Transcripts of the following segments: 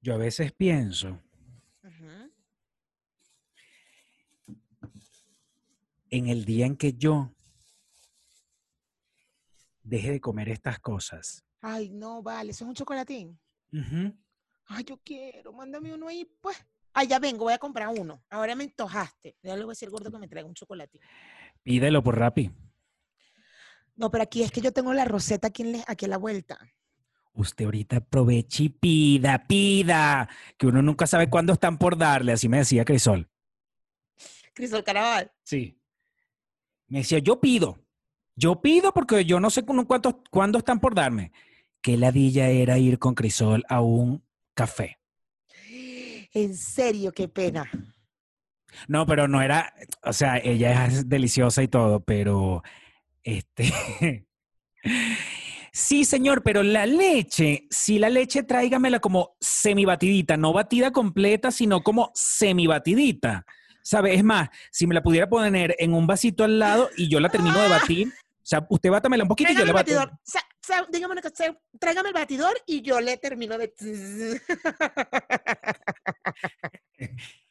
Yo a veces pienso en el día en que yo deje de comer estas cosas. Ay, no, vale, eso es un chocolatín. Ay, yo quiero, mándame uno ahí, pues. Ay, ya vengo, voy a comprar uno. Ahora me antojaste. Ya le voy a decir gordo que me traiga un chocolatín. Pídelo por Rappi. No, pero aquí es que yo tengo la roseta aquí, en aquí a la vuelta. Usted ahorita aproveche y pida, pida, que uno nunca sabe cuándo están por darle, así me decía Crisol. Crisol Caraval. Sí. Me decía, yo pido, yo pido porque yo no sé cu- cuánto, cuándo están por darme. Qué ladilla era ir con Crisol a un café. En serio, qué pena. No, pero no era, o sea, ella es deliciosa y todo, pero este... Sí, señor, pero la leche, si la leche tráigamela como semibatidita, no batida completa, sino como semibatidita. ¿Sabe? Es más, si me la pudiera poner en un vasito al lado y yo la termino de batir, o sea, usted bátamela un poquito y yo el bato. batidor. Sa- sa- dígame una cosa, tráigame el batidor y yo le termino de...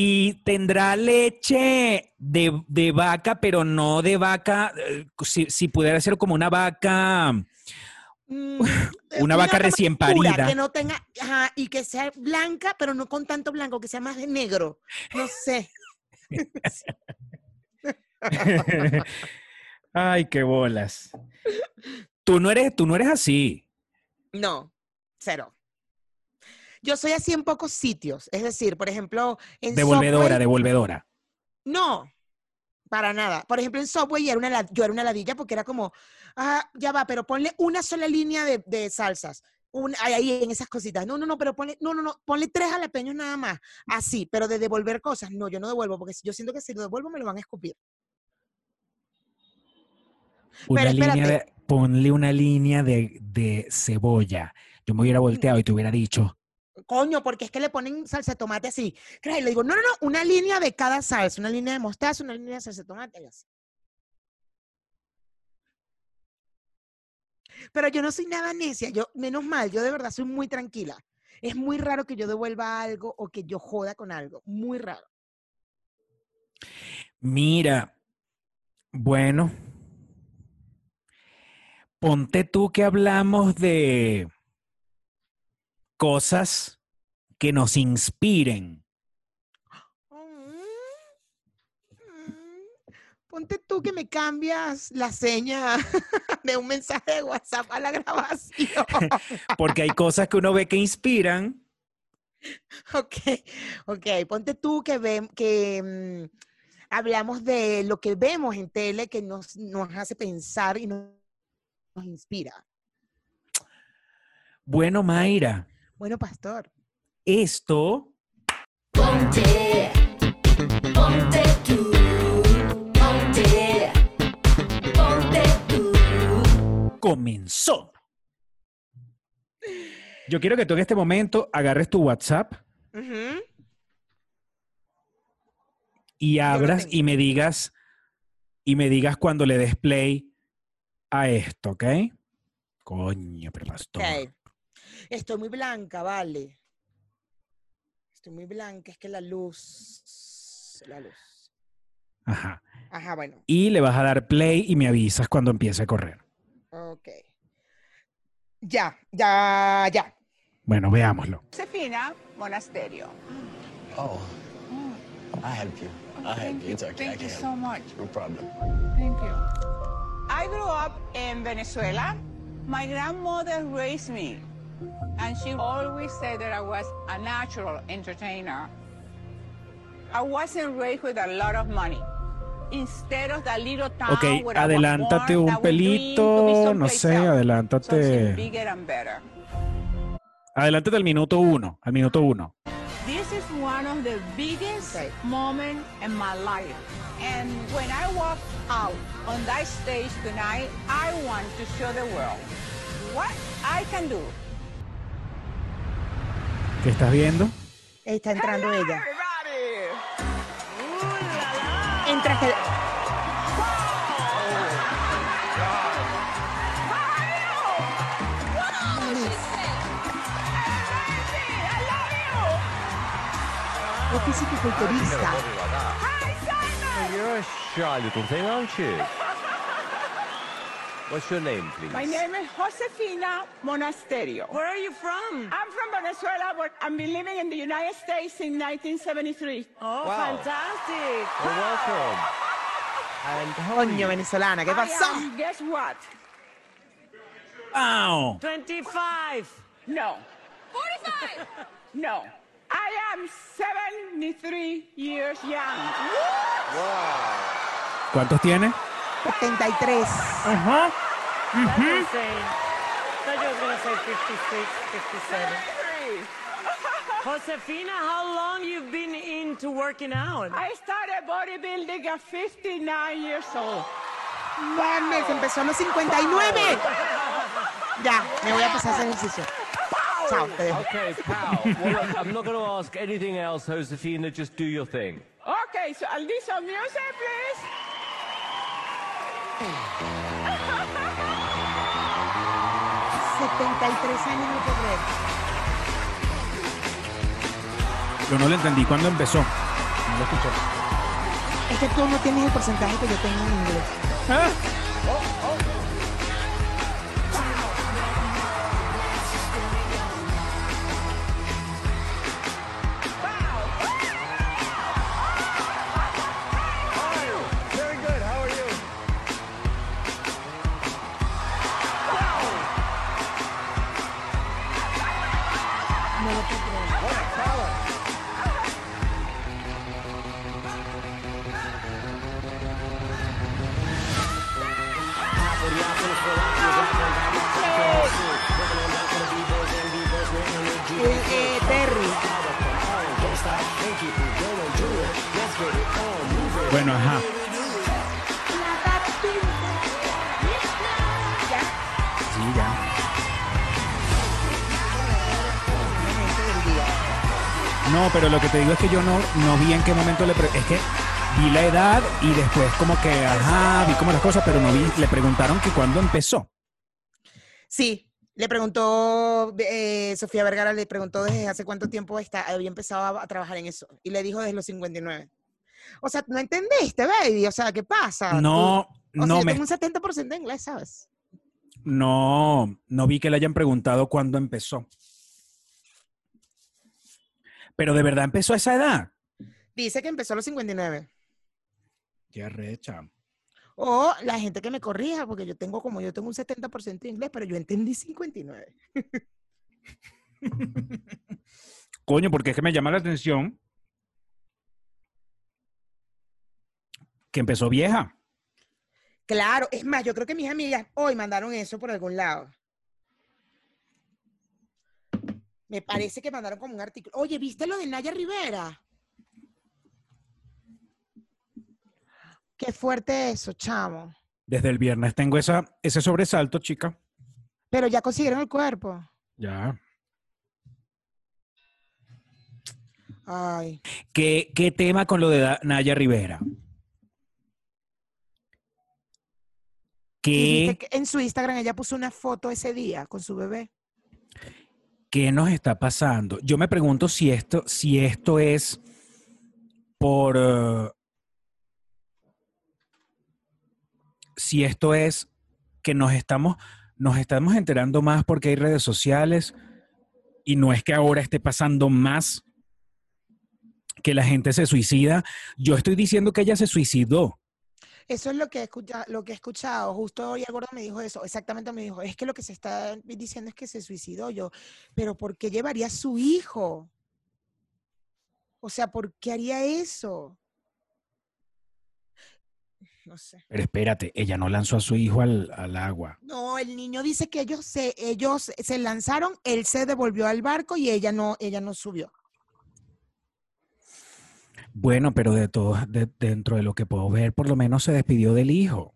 Y tendrá leche de, de vaca, pero no de vaca, eh, si, si pudiera ser como una vaca, Mm, una vaca recién pura, parida. Que no tenga, ajá, y que sea blanca, pero no con tanto blanco, que sea más de negro. No sé. Ay, qué bolas. Tú no eres, tú no eres así. No, cero. Yo soy así en pocos sitios. Es decir, por ejemplo, en Devolvedora, Subway- devolvedora. No, para nada. Por ejemplo, en Subway era una, la- yo era una ladilla porque era como, ah, ya va, pero ponle una sola línea de, de salsas. Un, ahí, en esas cositas. No, no, no, pero ponle, no, no, no, ponle tres jalapeños nada más. Así, pero de devolver cosas. No, yo no devuelvo porque yo siento que si lo devuelvo me lo van a escupir. Una Pero línea espérate. de, ponle una línea de, de cebolla. Yo me hubiera volteado y te hubiera dicho, Coño, porque es que le ponen salsa de tomate así. Y le digo, no, no, no, una línea de cada salsa, una línea de mostaza, una línea de salsa de tomate así. Pero yo no soy nada necia, yo, menos mal, yo de verdad soy muy tranquila. Es muy raro que yo devuelva algo o que yo joda con algo, muy raro. mira, bueno, ponte tú que hablamos de cosas que nos inspiren. Mm, mm. Ponte tú que me cambias la seña de un mensaje de WhatsApp a la grabación. Porque hay cosas que uno ve que inspiran. Ok, ok. Ponte tú que, ve, que mm, hablamos de lo que vemos en tele que nos, nos hace pensar y nos, nos inspira. Bueno, Mayra, Bueno, pastor. Esto Ponte, ponte tú, ponte, ponte tú. comenzó. Yo quiero que tú en este momento agarres tu WhatsApp y abras y me digas y me digas cuando le des play a esto, ¿ok? Coño, pero pastor. Ok. Estoy muy blanca, vale. Estoy muy blanca, es que la luz. La luz. Ajá. Ajá, bueno. Y le vas a dar play y me avisas cuando empiece a correr. Ok. Ya, ya, ya. Bueno, veámoslo. Josefina Monasterio. Oh, I help you. I help you. It's okay. I Thank you so much. No problem. Thank you. I grew up in Venezuela. My grandmother raised me, and she always said that I was a natural entertainer. I wasn't raised with a lot of money. Instead of the little town Ok, where I was adelántate born, un I would dream to be pelito, no someplace sé, else, adelántate. bigger and better. Adelántate al minuto uno, al minuto uno. This is one of the biggest Okay. moments in my life. And when I walk out on that stage tonight, I want to show the world what I can do. ¿Qué estás viendo? Está entrando ella. Everybody! En traje de- I love Es fisicoculturista. You're a shy little thing, aren't you? What's your name, please? My name is Josefina Monasterio. Where are you from? I'm from Venezuela, but I've been living in the United States since 1973. Oh, Wow. fantastic. Well, welcome. And Coño, venezolana, ¿qué I pasó? am, guess what? ¡Wow! 25. No. 45. no. I am 73 years young. ¿Cuántos tiene? 73. Ajá. That's insane. thought you was going to say 56, 57. 73. Josefina, how long you've been into working out? I started bodybuilding at 59 years old. Mames, empezó a los 59. Ya, me voy a pasar a hacer ejercicio. Chao, te dejo. Okay, pal. Well, look, I'm not going to ask anything else, Josefina. Just do your thing. Okay, so I'll do some music, please. 73 años, puedo creer. Yo no le entendí cuándo empezó. No lo escuché. Es que tú no tienes el porcentaje que yo tengo en inglés. Very te digo es que yo no, no vi en qué momento le... es que vi la edad y después como que, ajá, vi como las cosas, pero no vi, le preguntaron que cuándo empezó. Sí, le preguntó, eh, Sofía Vergara le preguntó desde hace cuánto tiempo está, había empezado a, a trabajar en eso. Y le dijo desde los 59. O sea, no entendiste, baby. O sea, ¿qué pasa? No, Tú- o sea, no yo me... tengo un 70% de inglés, ¿sabes? No, no vi que le hayan preguntado cuándo empezó. Pero de verdad empezó a esa edad. Dice que empezó a los 59. Qué arrecha. O la gente que me corrija, porque yo tengo como yo tengo un 70% de inglés, pero yo entendí 59. Coño, porque es que me llama la atención que empezó vieja. Claro, es más, yo creo que mis amigas hoy mandaron eso por algún lado. Me parece que mandaron como un artículo. Oye, ¿viste lo de Naya Rivera? Qué fuerte eso, chamo. Desde el viernes tengo esa, ese sobresalto, chica. Pero ya consiguieron el cuerpo. Ya. Ay. ¿Qué, qué tema con lo de Naya Rivera? Y viste ¿Qué, que en su Instagram ella puso una foto ese día con su bebé. Qué nos está pasando? Yo me pregunto si esto, si esto es por... eh, si esto es que nos estamos, nos estamos enterando más porque hay redes sociales y no es que ahora esté pasando más que la gente se suicida. Yo estoy diciendo que ella se suicidó. Eso es lo que, he escucha- lo que he escuchado. Justo hoy el gordo me dijo eso. Exactamente me dijo, es que lo que se está diciendo es que se suicidó yo. Pero ¿por qué llevaría a su hijo? O sea, ¿por qué haría eso? No sé. Pero espérate, ella no lanzó a su hijo al, al agua. No, el niño dice que ellos se, ellos se lanzaron, él se devolvió al barco y ella no, ella no subió. Bueno, pero de todo, de- dentro de lo que puedo ver, por lo menos se despidió del hijo.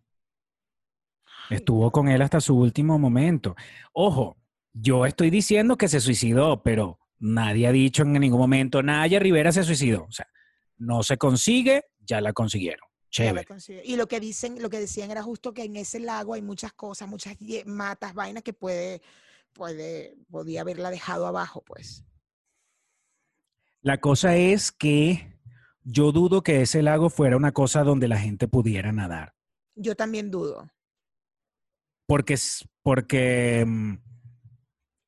Estuvo con él hasta su último momento. Ojo, yo estoy diciendo que se suicidó, pero nadie ha dicho en ningún momento, Naya Rivera se suicidó. O sea, no se consigue, ya la consiguieron. La Chévere. Y lo que dicen, lo que decían era justo que en ese lago hay muchas cosas, muchas matas, vainas que puede, puede, podía haberla dejado abajo, pues. La cosa es que yo dudo que ese lago fuera una cosa donde la gente pudiera nadar. Yo también dudo. Porque, es- porque mm,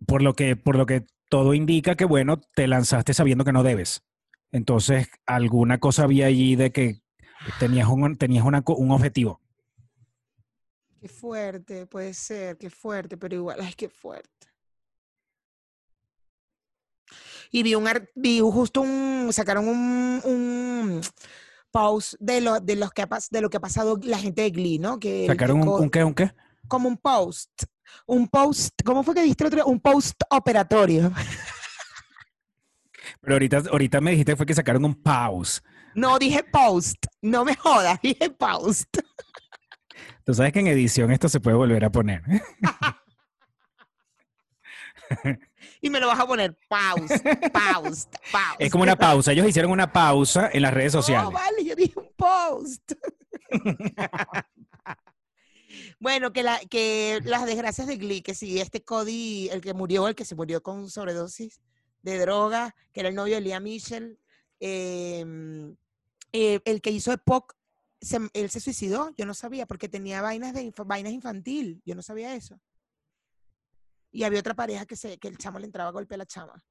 por lo que, por lo que todo indica que, bueno, te lanzaste sabiendo que no debes. Entonces, alguna cosa había allí de que tenías un, tenías una un objetivo. Qué fuerte, puede ser, qué fuerte, pero igual, ay, qué fuerte. Y vi un, vi justo un, sacaron un, un post de lo, de los que ha, de lo que ha pasado la gente de Glee, ¿no? Que ¿Sacaron un, qué, un qué? como un post, un post, ¿cómo fue que dijiste el otro? Un post operatorio. Pero ahorita, ahorita me dijiste fue que sacaron un pause. No dije post, no me jodas, dije post. Tú sabes que en edición esto se puede volver a poner. Y me lo vas a poner pause, pause, pause. Es como una pausa. Ellos hicieron una pausa en las redes sociales. No, vale, yo dije un post. bueno, que, la, que las desgracias de Glee, que sí, este Cody, el que murió, el que se murió con sobredosis de droga, que era el novio de Leah Mitchell, em, eh, el que hizo Epoch, se- él se suicidó, yo no sabía, porque tenía vainas, de, vainas infantil, yo no sabía eso. Y había otra pareja que, se, que el chamo le entraba a golpe a la chama.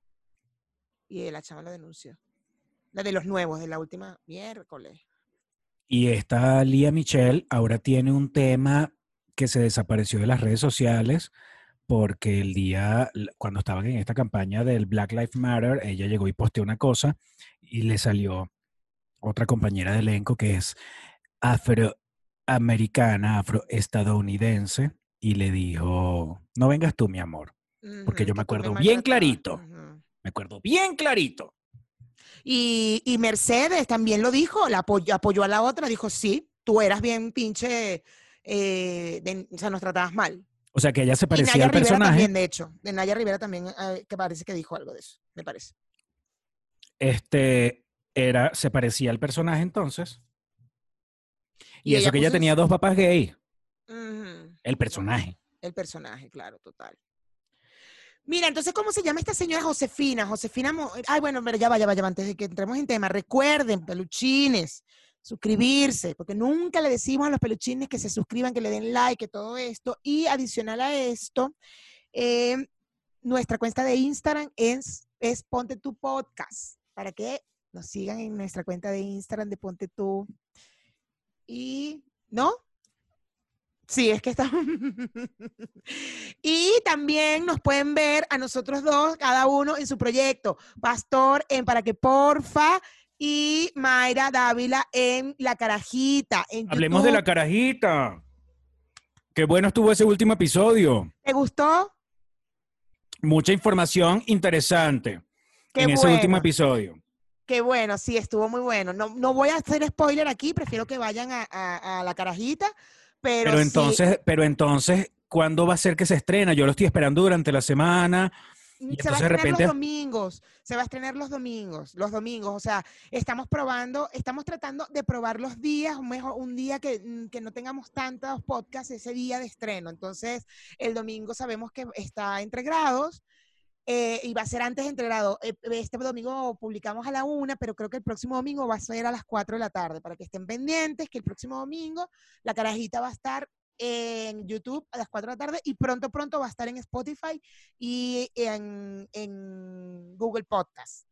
Y la chama lo denunció. La de los nuevos, de la última miércoles. Y esta Lía Michelle ahora tiene un tema que se desapareció de las redes sociales porque el día, cuando estaban en esta campaña del Black Lives Matter, ella llegó y posteó una cosa y le salió otra compañera de elenco que es afroamericana, afroestadounidense, y le dijo, no vengas tú, mi amor. Porque yo me acuerdo bien clarito. Me acuerdo bien clarito. Y, y Mercedes también lo dijo, la apoyó, apoyó a la otra, dijo, sí, tú eras bien pinche, eh, de- o sea, nos tratabas mal. O sea, que ella se y parecía Naya al Rivera personaje. también, de hecho. De Naya Rivera también, eh, que parece que dijo algo de eso, me parece. este era, se parecía al personaje entonces. Y, Y eso que ella tenía dos papás gay, Ujú. El personaje. El personaje, claro, total. Mira, entonces, ¿cómo se llama esta señora Josefina? Josefina, Mo- ay, bueno, pero ya va, ya va, ya va, antes de que entremos en tema, recuerden, peluchines, suscribirse, porque nunca le decimos a los peluchines que se suscriban, que le den like, que todo esto. Y adicional a esto, eh, nuestra cuenta de Instagram es, es Ponte Tu Podcast, para que nos sigan en nuestra cuenta de Instagram de Ponte Tu. Y, ¿no? Sí, es que está. y también nos pueden ver a nosotros dos, cada uno en su proyecto. Pastor en Para que Porfa y Mayra Dávila en La Carajita. En Hablemos de la carajita. Qué bueno estuvo ese último episodio. ¿Te gustó? Mucha información interesante Qué en ese último episodio. Qué bueno, sí, estuvo muy bueno. No, no voy a hacer spoiler aquí, prefiero que vayan a, a- a La Carajita, pero, Pero sí, entonces, pero entonces, ¿cuándo va a ser que se estrena? Yo lo estoy esperando durante la semana. y se va a entonces estrenar repente- los domingos, se va a estrenar los domingos, los domingos, o sea, estamos probando, estamos tratando de probar los días, un mejor, un día que, mm, que no tengamos tantos podcasts ese día de estreno. Entonces, el domingo sabemos que está entre grados. Eh, y va a ser antes entre grados. Eh, Este domingo publicamos a la una, pero creo que el próximo domingo va a ser a las 4 de la tarde, para que estén pendientes, que el próximo domingo la carajita va a estar en YouTube a las 4 de la tarde y pronto, pronto va a estar en Spotify y en, en Google Podcast.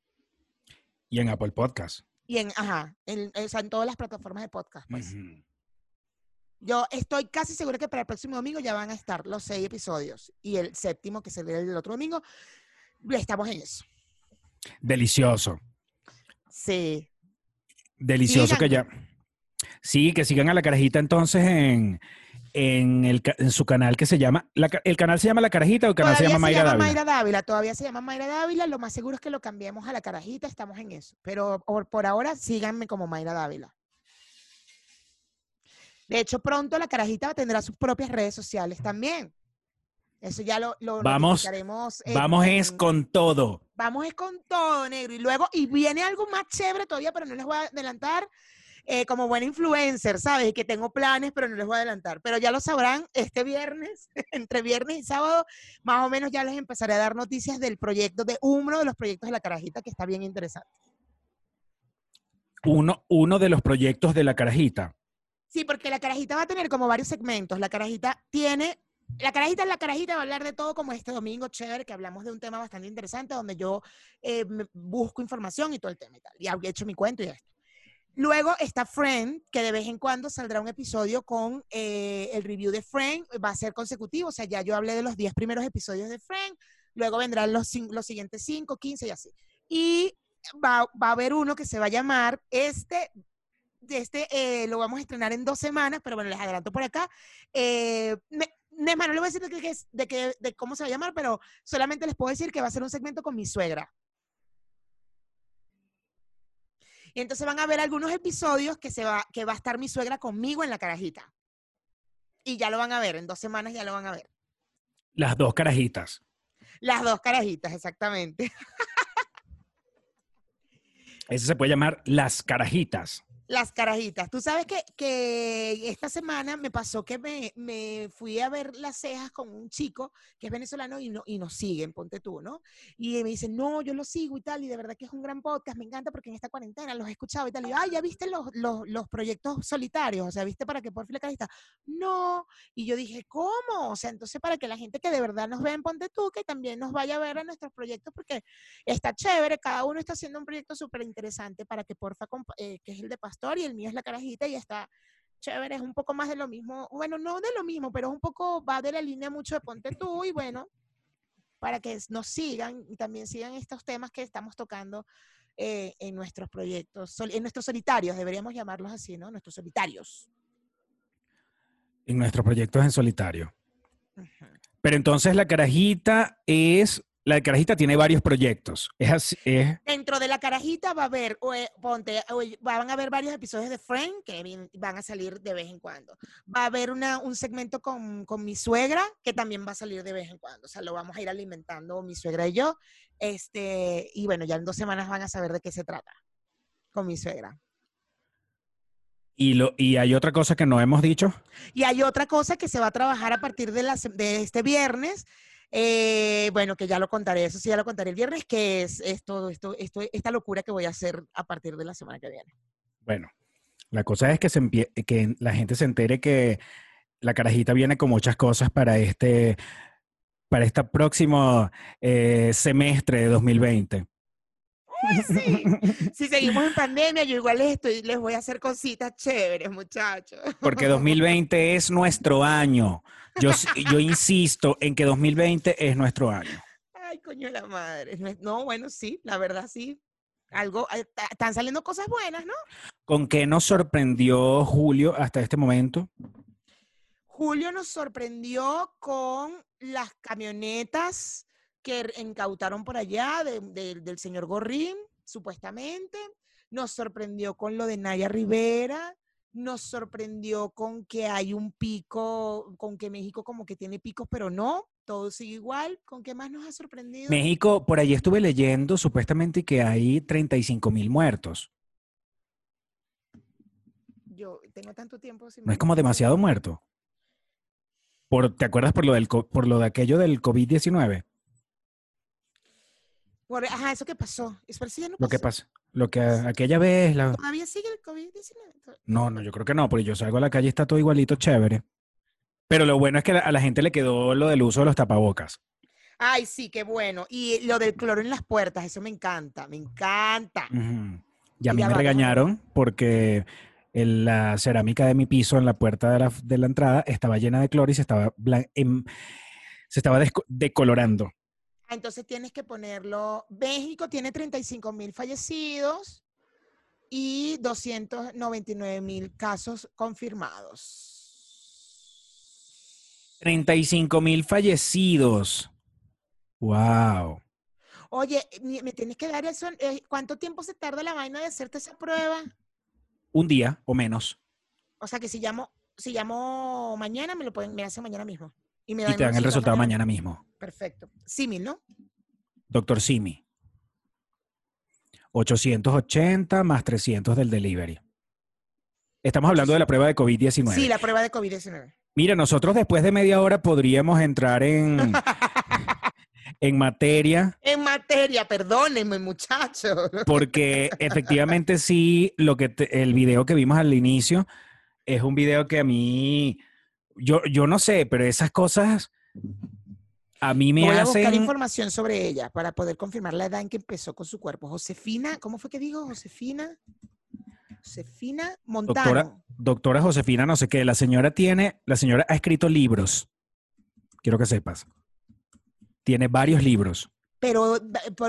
Y en Apple Podcast. Y en, ajá, en, o sea, en todas las plataformas de podcast. Pues. Yo estoy casi segura que para el próximo domingo ya van a estar los seis episodios y el séptimo, que será el otro domingo, estamos en eso. Delicioso. Sí. Delicioso que ya. Sí, que sigan a la carajita entonces en, en, el, en su canal que se llama. la ¿El canal se llama La Carajita o el canal se llama Mayra Dávila? Mayra Dávila, todavía se llama Mayra Dávila, lo más seguro es que lo cambiemos a la carajita, estamos en eso. Pero por, por ahora síganme como Mayra Dávila. De hecho, pronto la carajita tendrá sus propias redes sociales también. Eso ya lo, lo Vamos- en- Vamos es con todo. Vamos es con todo, negro. Y luego, y viene algo más chévere todavía, pero no les voy a adelantar. eh, como buena influencer, ¿sabes? Y que tengo planes, pero no les voy a adelantar. Pero ya lo sabrán este viernes, entre viernes y sábado, más o menos ya les empezaré a dar noticias del proyecto, de uno de los proyectos de la carajita que está bien interesante. Uno, uno de los proyectos de la carajita. Sí, porque la carajita va a tener como varios segmentos. La carajita tiene. La carajita es la carajita, va a hablar de todo como este domingo, chévere, que hablamos de un tema bastante interesante, donde yo eh, busco información y todo el tema y tal. Y he hecho mi cuento y esto. Luego está Friend, que de vez en cuando saldrá un episodio con eh, el review de Friend. Va a ser consecutivo, o sea, ya yo hablé de los 10 primeros episodios de Friend. Luego vendrán los, los siguientes 5, 15 y así. Y va, va a haber uno que se va a llamar este este eh, lo vamos a estrenar en dos semanas, pero bueno, les adelanto por acá. Eh, me, Nesma, no le voy a decir de, qué de, qué- de cómo se va a llamar, pero solamente les puedo decir que va a ser un segmento con mi suegra. Y entonces van a ver algunos episodios que, se va, que va a estar mi suegra conmigo en la carajita. Y ya lo van a ver, en dos semanas ya lo van a ver. Las dos carajitas. Las dos carajitas, exactamente. Ese se puede llamar Las Carajitas. Las carajitas. Tú sabes que, que esta semana me pasó que me, me fui a ver las cejas con un chico que es venezolano y, no, y nos siguen, ponte tú, ¿no? Y me dice, no, yo lo sigo y tal, y de verdad que es un gran podcast, me encanta porque en esta cuarentena los he escuchado y tal. Y, ay, ¿ya viste los, los, los proyectos solitarios? O sea, ¿viste para que por fin la carajita? No. Y yo dije, ¿cómo? O sea, entonces para que la gente que de verdad nos ve en Ponte tú, que también nos vaya a ver a nuestros proyectos, porque está chévere, cada uno está haciendo un proyecto súper interesante para que porfa, eh, que es el de Pastor y el mío es la carajita y está chévere, es un poco más de lo mismo, bueno, no de lo mismo, pero es un poco, va de la línea mucho de Ponte tú y bueno, para que nos sigan y también sigan estos temas que estamos tocando eh, en nuestros proyectos, en nuestros solitarios, deberíamos llamarlos así, ¿no? Nuestros solitarios. En nuestros proyectos en solitario. Pero entonces la carajita es. La carajita tiene varios proyectos. Es así. Es, Dentro de la carajita va a haber, o, eh, ponte, o, eh, van a haber varios episodios de Friend que van a salir de vez en cuando. Va a haber una, un segmento con, con mi suegra que también va a salir de vez en cuando. O sea, lo vamos a ir alimentando mi suegra y yo. Este, y bueno, ya en dos semanas van a saber de qué se trata con mi suegra. y, lo, y hay otra cosa que no hemos dicho. Y hay otra cosa que se va a trabajar a partir de, la se- de este viernes. Eh, bueno, que ya lo contaré, eso sí ya lo contaré el viernes, que es esto, esto, esto, esta locura que voy a hacer a partir de la semana que viene. Bueno, la cosa es que, se empie- que la gente se entere que la carajita viene con muchas cosas para este, para este próximo eh, semestre de 2020. Ay, sí. Si seguimos en pandemia, yo igual les, estoy, les voy a hacer cositas chéveres, muchachos. Porque 2020 es nuestro año. Yo, insisto en que 2020 es nuestro año. Ay, coño de la madre. No, bueno, sí, la verdad sí. Algo, están saliendo cosas buenas, ¿no? ¿Con qué nos sorprendió Julio hasta este momento? Julio nos sorprendió con las camionetas que incautaron por allá de- de- del señor Gorrín, supuestamente. Nos sorprendió con lo de Naya Rivera. Nos sorprendió con que hay un pico, con que México como que tiene picos, pero no, todo sigue igual. ¿Con qué más nos ha sorprendido? México, por allí estuve leyendo supuestamente que hay 35 mil muertos. Yo tengo tanto tiempo sin ¿No es como demasiado muerto? Por, ¿Te acuerdas por lo, del, por lo de aquello del COVID-19? Por- ajá, eso que pasó. Eso eso ya no Lo que pasa, lo que a- aquella vez, la- Todavía sigue el COVID-19. no, no, yo creo que no, porque yo salgo a la calle y está todo igualito chévere. Pero lo bueno es que a la gente le quedó lo del uso de los tapabocas. Ay, sí, qué bueno. Y lo del cloro en las puertas, eso me encanta, me encanta. Ujú. Y a mí ya me va, regañaron porque la cerámica de mi piso en la puerta de la, de la entrada estaba llena de cloro y se estaba, blan- em- se estaba decolorando. Entonces tienes que ponerlo. México tiene 35 mil fallecidos y 299 mil casos confirmados. 35 mil fallecidos. Wow. Oye, me tienes que dar eso. eh, ¿Cuánto tiempo se tarda la vaina de hacerte esa prueba? Un día o menos. O sea que si llamo, si llamo mañana, me lo pueden, me hacen mañana mismo. Y me Y te dan el resultado mañana mismo. Perfecto. Símil, ¿no? Doctor Simi. 880 más 300 del delivery. Estamos hablando de la prueba de COVID-19. Sí, la prueba de COVID-19. Mira, nosotros después de media hora podríamos entrar en, en materia, En materia, perdónenme, muchachos. porque efectivamente sí, lo que te- el video que vimos al inicio es un video que a mí, yo, yo no sé, pero esas cosas a mí me Voy a buscar hacen... información sobre ella para poder confirmar la edad en que empezó con su cuerpo. Josefina, ¿cómo fue que dijo? Josefina. Josefina Montano. Doctora, doctora Josefina, no sé qué, la señora tiene, la señora ha escrito libros. Quiero que sepas. Tiene varios libros. Pero,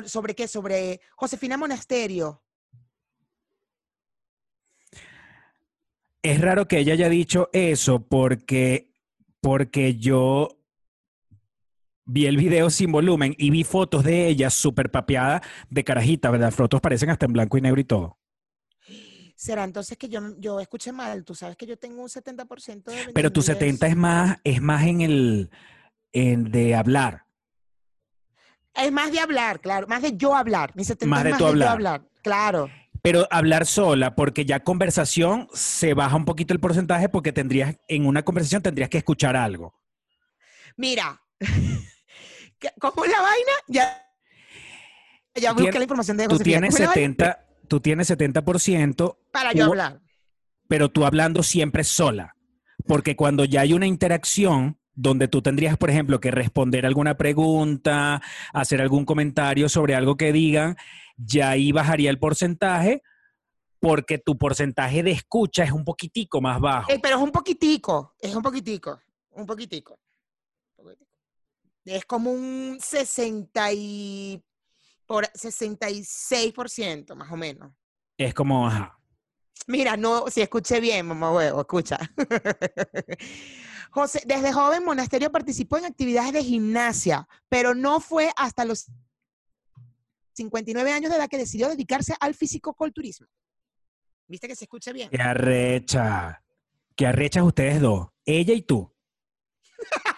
¿sobre qué? Sobre Josefina Monasterio. Es raro que ella haya dicho eso porque, porque yo vi el video sin volumen y vi fotos de ella súper papeada de carajita, ¿verdad? Las fotos parecen hasta en blanco y negro y todo. Será entonces que yo, yo escuché mal. Tú sabes que yo tengo un 70% de Pero tu entendimiento. 70 es más, es más en el en de hablar. Es más de hablar, claro. Más de yo hablar. Mi 70 Más es de más tú de hablar. yo hablar. Claro. Pero hablar sola, porque ya conversación se baja un poquito el porcentaje porque tendrías, en una conversación tendrías que escuchar algo. Mira. ¿Qué- ¿Cómo es la vaina? Ya. Ya Tú busqué la información de Tú Josefina. tienes ¿Cómo es la vaina? 70, tú tienes 70% Para yo tú- hablar. pero tú hablando siempre sola. Porque cuando ya hay una interacción donde tú tendrías, por ejemplo, que responder alguna pregunta, hacer algún comentario sobre algo que digan, ya ahí bajaría el porcentaje porque tu porcentaje de escucha es un poquitico más bajo. Eh, pero es un poquitico, es un poquitico, un poquitico. Es como un 60 y por 66% más o menos. Es como, ajá. Mira, no, si escuché bien, mamá huevo, escucha. José, desde joven Monasterio participó en actividades de gimnasia, pero no fue hasta los 59 años de edad que decidió dedicarse al fisicoculturismo. ¿Viste que se escucha bien? Qué arrecha. Qué arrechas ustedes dos. Ella y tú.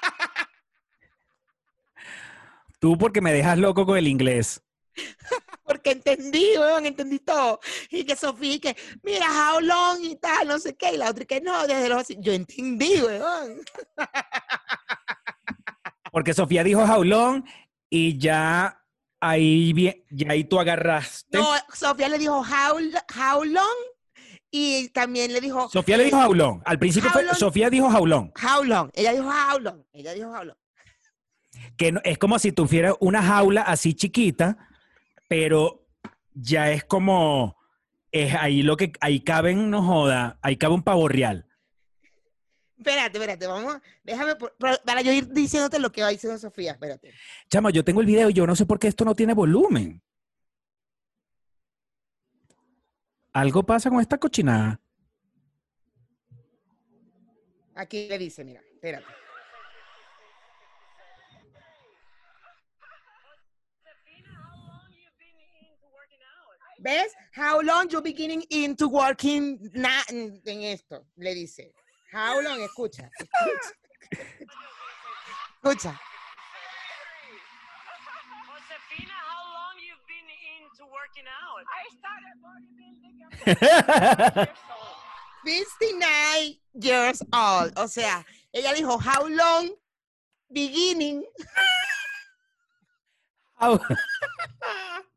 tú porque me dejas loco con el inglés. Porque entendí, weón, entendí todo. Y que Sofía, y que, mira, how long y tal, no sé qué. Y la otra, y que no, desde los... Yo entendí, weón. Porque Sofía dijo jaulón y ya ahí, bien, ya ahí tú agarraste. No, Sofía le dijo, how, how long? Y también le dijo... Sofía le dijo jaulón. Al principio fue-. Sofía dijo jaulón. How long. Ella dijo how long. Ella dijo how long. Que no- es como si tuvieras una jaula así chiquita, pero ya es como. Es ahí lo que. Ahí caben, no joda, ahí cabe un pavo real. Espérate, espérate, vamos. Déjame, para yo ir diciéndote lo que va diciendo Sofía, espérate. Chama, yo tengo el video y yo no sé por qué esto no tiene volumen. Algo pasa con esta cochinada. Aquí le dice, mira, espérate. ¿Ves? How long you beginning into working na- en en esto? Le dice. How long, escucha. Escucha. escucha. Josefina, how long you've been into working out? I started bodybuilding at 59 years old. O sea, ella dijo, how long beginning. How,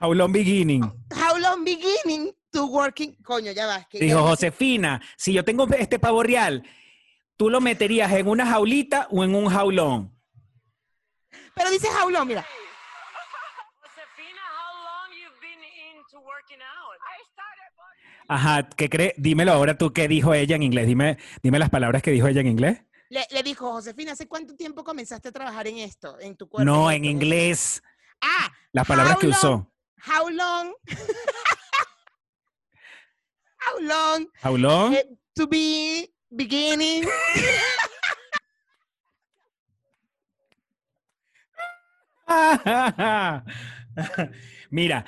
How long beginning. How long beginning to working. Coño, ya vas. que Dijo Josefina, si yo tengo este pavo real, ¿tú lo meterías en una jaulita o en un jaulón? Pero dice long, mira. Josefina, how long you've been into working out? I started bodybuilding. Ajá, ¿qué crees? Dímelo ahora tú qué dijo ella en inglés. Dime, dime las palabras que dijo ella en inglés. Le, le dijo, Josefina, ¿hace cuánto tiempo comenzaste a trabajar en esto? En tu cuerpo. No, en en inglés. Ah, Las palabras How que long? usó. how long? how long ¿Jaulón? eh, to be beginning? Mira,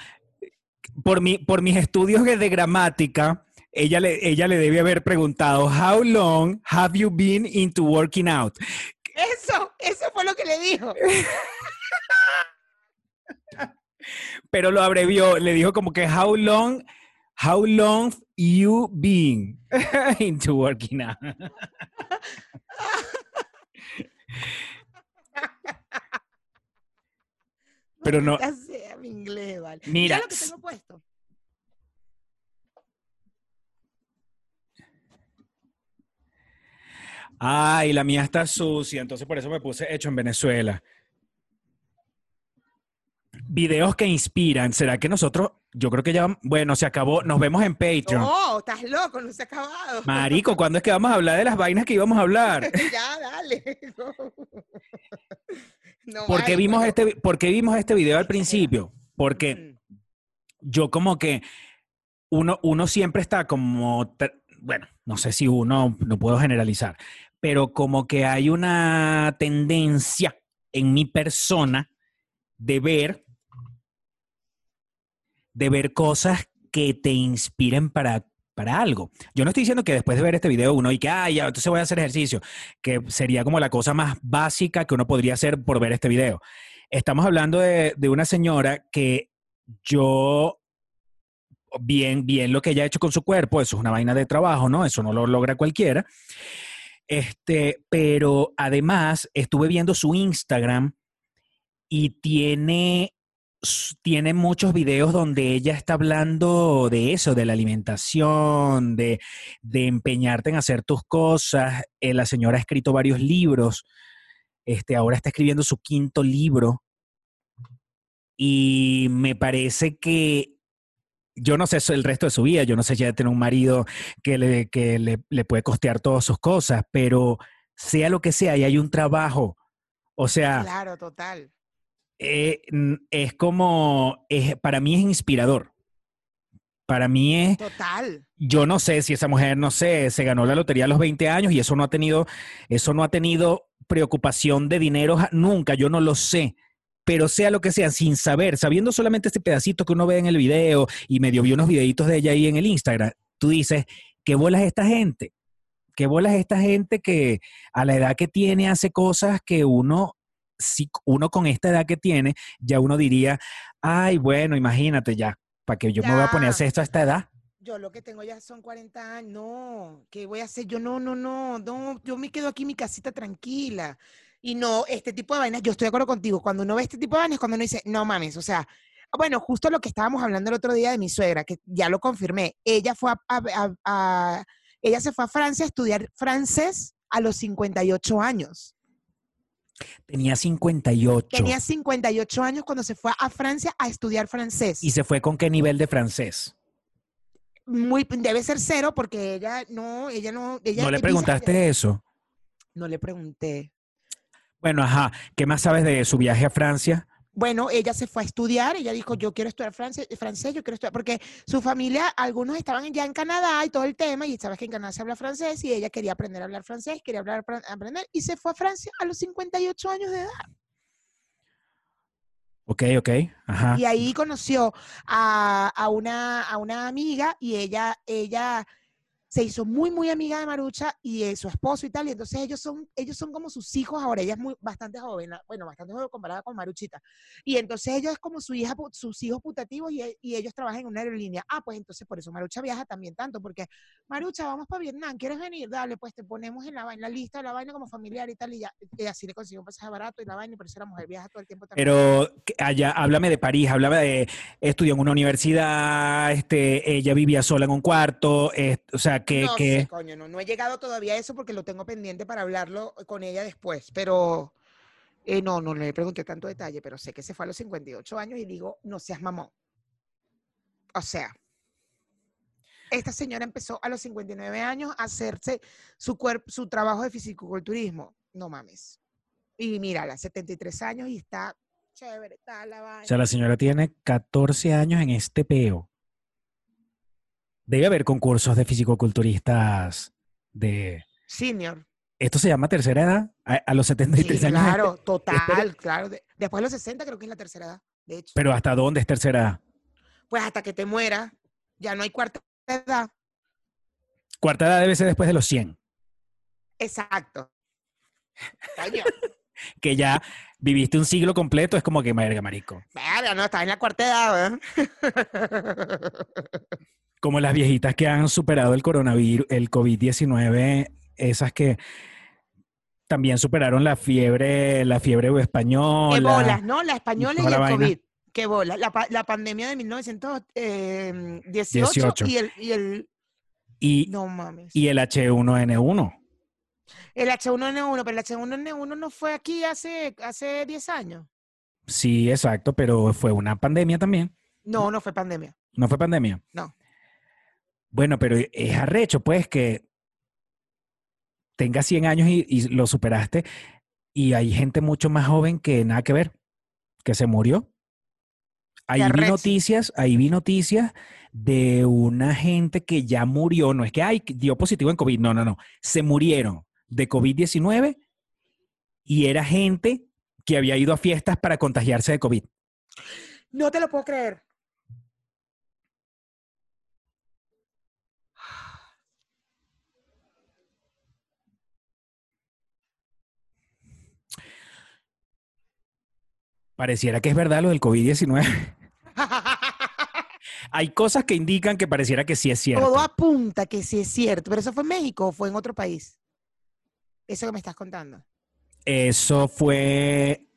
por, mi, por mis estudios de gramática, ella le, ella le debe haber preguntado, How long have you been into working out? Eso, eso fue lo que le dijo. pero lo abrevió, le dijo como que how long, how long you been into working out. Pero no- Maldita sea mi inglés, vale. Mira, lo que tengo puesto. Ay, la mía está sucia, entonces por eso me puse hecho en Venezuela. Videos que inspiran. ¿Será que nosotros, yo creo que ya, bueno, se acabó, nos vemos en Patreon. No, estás loco, no se ha acabado. Marico, ¿cuándo es que vamos a hablar de las vainas que íbamos a hablar? ya, dale. No ¿Por qué vimos este, por qué vimos este video al principio? Porque Mm. yo como que uno, uno siempre está como, bueno, no sé si uno, no puedo generalizar, pero como que hay una tendencia en mi persona de ver, de ver cosas que te inspiren para, para algo. Yo no estoy diciendo que después de ver este video uno y que, ah, ya, entonces voy a hacer ejercicio, que sería como la cosa más básica que uno podría hacer por ver este video. Estamos hablando de, de una señora que yo, bien, bien lo que ella ha hecho con su cuerpo, eso es una vaina de trabajo, ¿no? Eso no lo logra cualquiera. Este, pero además estuve viendo su Instagram y tiene, tiene muchos videos donde ella está hablando de eso, de la alimentación, de, de empeñarte en hacer tus cosas. Eh, la señora ha escrito varios libros. Este, ahora está escribiendo su quinto libro. Y me parece que yo no sé el resto de su vida, yo no sé si ella tiene un marido que le, que le puede costear todas sus cosas, pero sea lo que sea, y hay un trabajo. O sea, Claro, total. Eh, es como, es, para mí es inspirador. Para mí es, Total. yo no sé si esa mujer, no sé, se ganó la lotería a los 20 años y eso no ha tenido, eso no ha tenido preocupación de dinero nunca, yo no lo sé. Pero sea lo que sea, sin saber, sabiendo solamente este pedacito que uno ve en el video y medio vi unos videitos de ella ahí en el Instagram, tú dices, ¿qué bolas esta gente? ¿Qué bolas esta gente que a la edad que tiene hace cosas que uno, si uno con esta edad que tiene, ya uno diría, ay, bueno, imagínate ya, ¿para que yo me voy a poner a Ya. hacer esto a esta edad? Yo lo que tengo ya son 40 años. No, ¿qué voy a hacer? Yo no, no, no, no. Yo me quedo aquí en mi casita tranquila. Y no, este tipo de vainas, yo estoy de acuerdo contigo. Cuando uno ve este tipo de vainas, cuando uno dice, no mames, o sea, bueno, justo lo que estábamos hablando el otro día de mi suegra, que ya lo confirmé. Ella fue a, a- a- a- ella se fue a Francia a estudiar francés a los 58 años. Tenía 58. Tenía 58 años cuando se fue a Francia a estudiar francés. ¿Y se fue con qué nivel de francés? Muy, debe ser cero porque ella no, ella no, ella ¿No le preguntaste eso? No le pregunté. Bueno, ajá. ¿Qué más sabes de su viaje a Francia? Bueno, ella se fue a estudiar, ella dijo, yo quiero estudiar francés, francés, yo quiero estudiar, porque su familia, algunos estaban ya en Canadá y todo el tema, y sabes que en Canadá se habla francés, y ella quería aprender a hablar francés, quería hablar, apre- aprender, y se fue a Francia a los 58 años de edad. Ok, ok. Ajá. Y ahí conoció a, a una, a una amiga, y ella, ella se hizo muy, muy amiga de Marucha y de su esposo y tal, y entonces ellos son, ellos son como sus hijos ahora, ella es muy, bastante joven, bueno, bastante joven comparada con Maruchita, y entonces ellos es como su hija, sus hijos putativos y, y ellos trabajan en una aerolínea. Ah, pues entonces por eso Marucha viaja también tanto, porque Marucha, vamos para Vietnam, ¿quieres venir? Dale, pues te ponemos en la, vaina- la lista de la vaina como familiar y tal, y ya, y así le consiguió un pasaje barato y la vaina, y por eso la mujer viaja todo el tiempo también. Pero allá, háblame de París, háblame de estudió en una universidad, este, ella vivía sola en un cuarto, o sea, que, no que sé, coño, no, no he llegado todavía a eso porque lo tengo pendiente para hablarlo con ella después, pero eh, no, no le pregunté tanto detalle, pero sé que se fue a los 58 años y digo, no seas mamón. O sea, esta señora empezó a los 59 años a hacerse su cuerpo, su trabajo de fisicoculturismo. No mames. Y mírala, 73 años y está chévere, está la vaina. o sea, la señora tiene 14 años en este peo. Debe haber concursos de fisicoculturistas de... Senior. ¿Esto se llama tercera edad? A, a los 73 Sí, años. claro, total, claro. De- después de los 60 creo que es la tercera edad, de hecho. Pero ¿hasta dónde es tercera edad? pues hasta que te mueras, ya no hay cuarta edad. Cuarta edad debe ser después de los 100. Exacto. Que ya viviste un siglo completo, es como que, verga, marico. Verga, no, estás en la cuarta edad, ¿verdad? Como las viejitas que han superado el coronavirus, el COVID-19, esas que también superaron la fiebre, la fiebre española. Qué bolas, ¿no? La española y la el vaina. COVID. Qué bolas. La, pa- la pandemia de 1918 18. y el, y el... Y, No mames. y el H1N1. El H1N1, pero el H1N1 no fue aquí hace, hace 10 años. Sí, exacto, pero fue una pandemia también. No, no fue pandemia. ¿No fue pandemia? No. Bueno, pero es arrecho, pues, que tengas 100 años y, y lo superaste y hay gente mucho más joven que nada que ver, que se murió. Ahí vi noticias, ahí vi noticias de una gente que ya murió, no es que ay, dio positivo en COVID, no, no, no, se murieron de COVID-19 y era gente que había ido a fiestas para contagiarse de COVID. No te lo puedo creer. Pareciera que es verdad lo del COVID-19. Hay cosas que indican que pareciera que sí es cierto. Todo apunta que sí es cierto. ¿Pero eso fue en México o fue en otro país? Eso que me estás contando. Eso fue.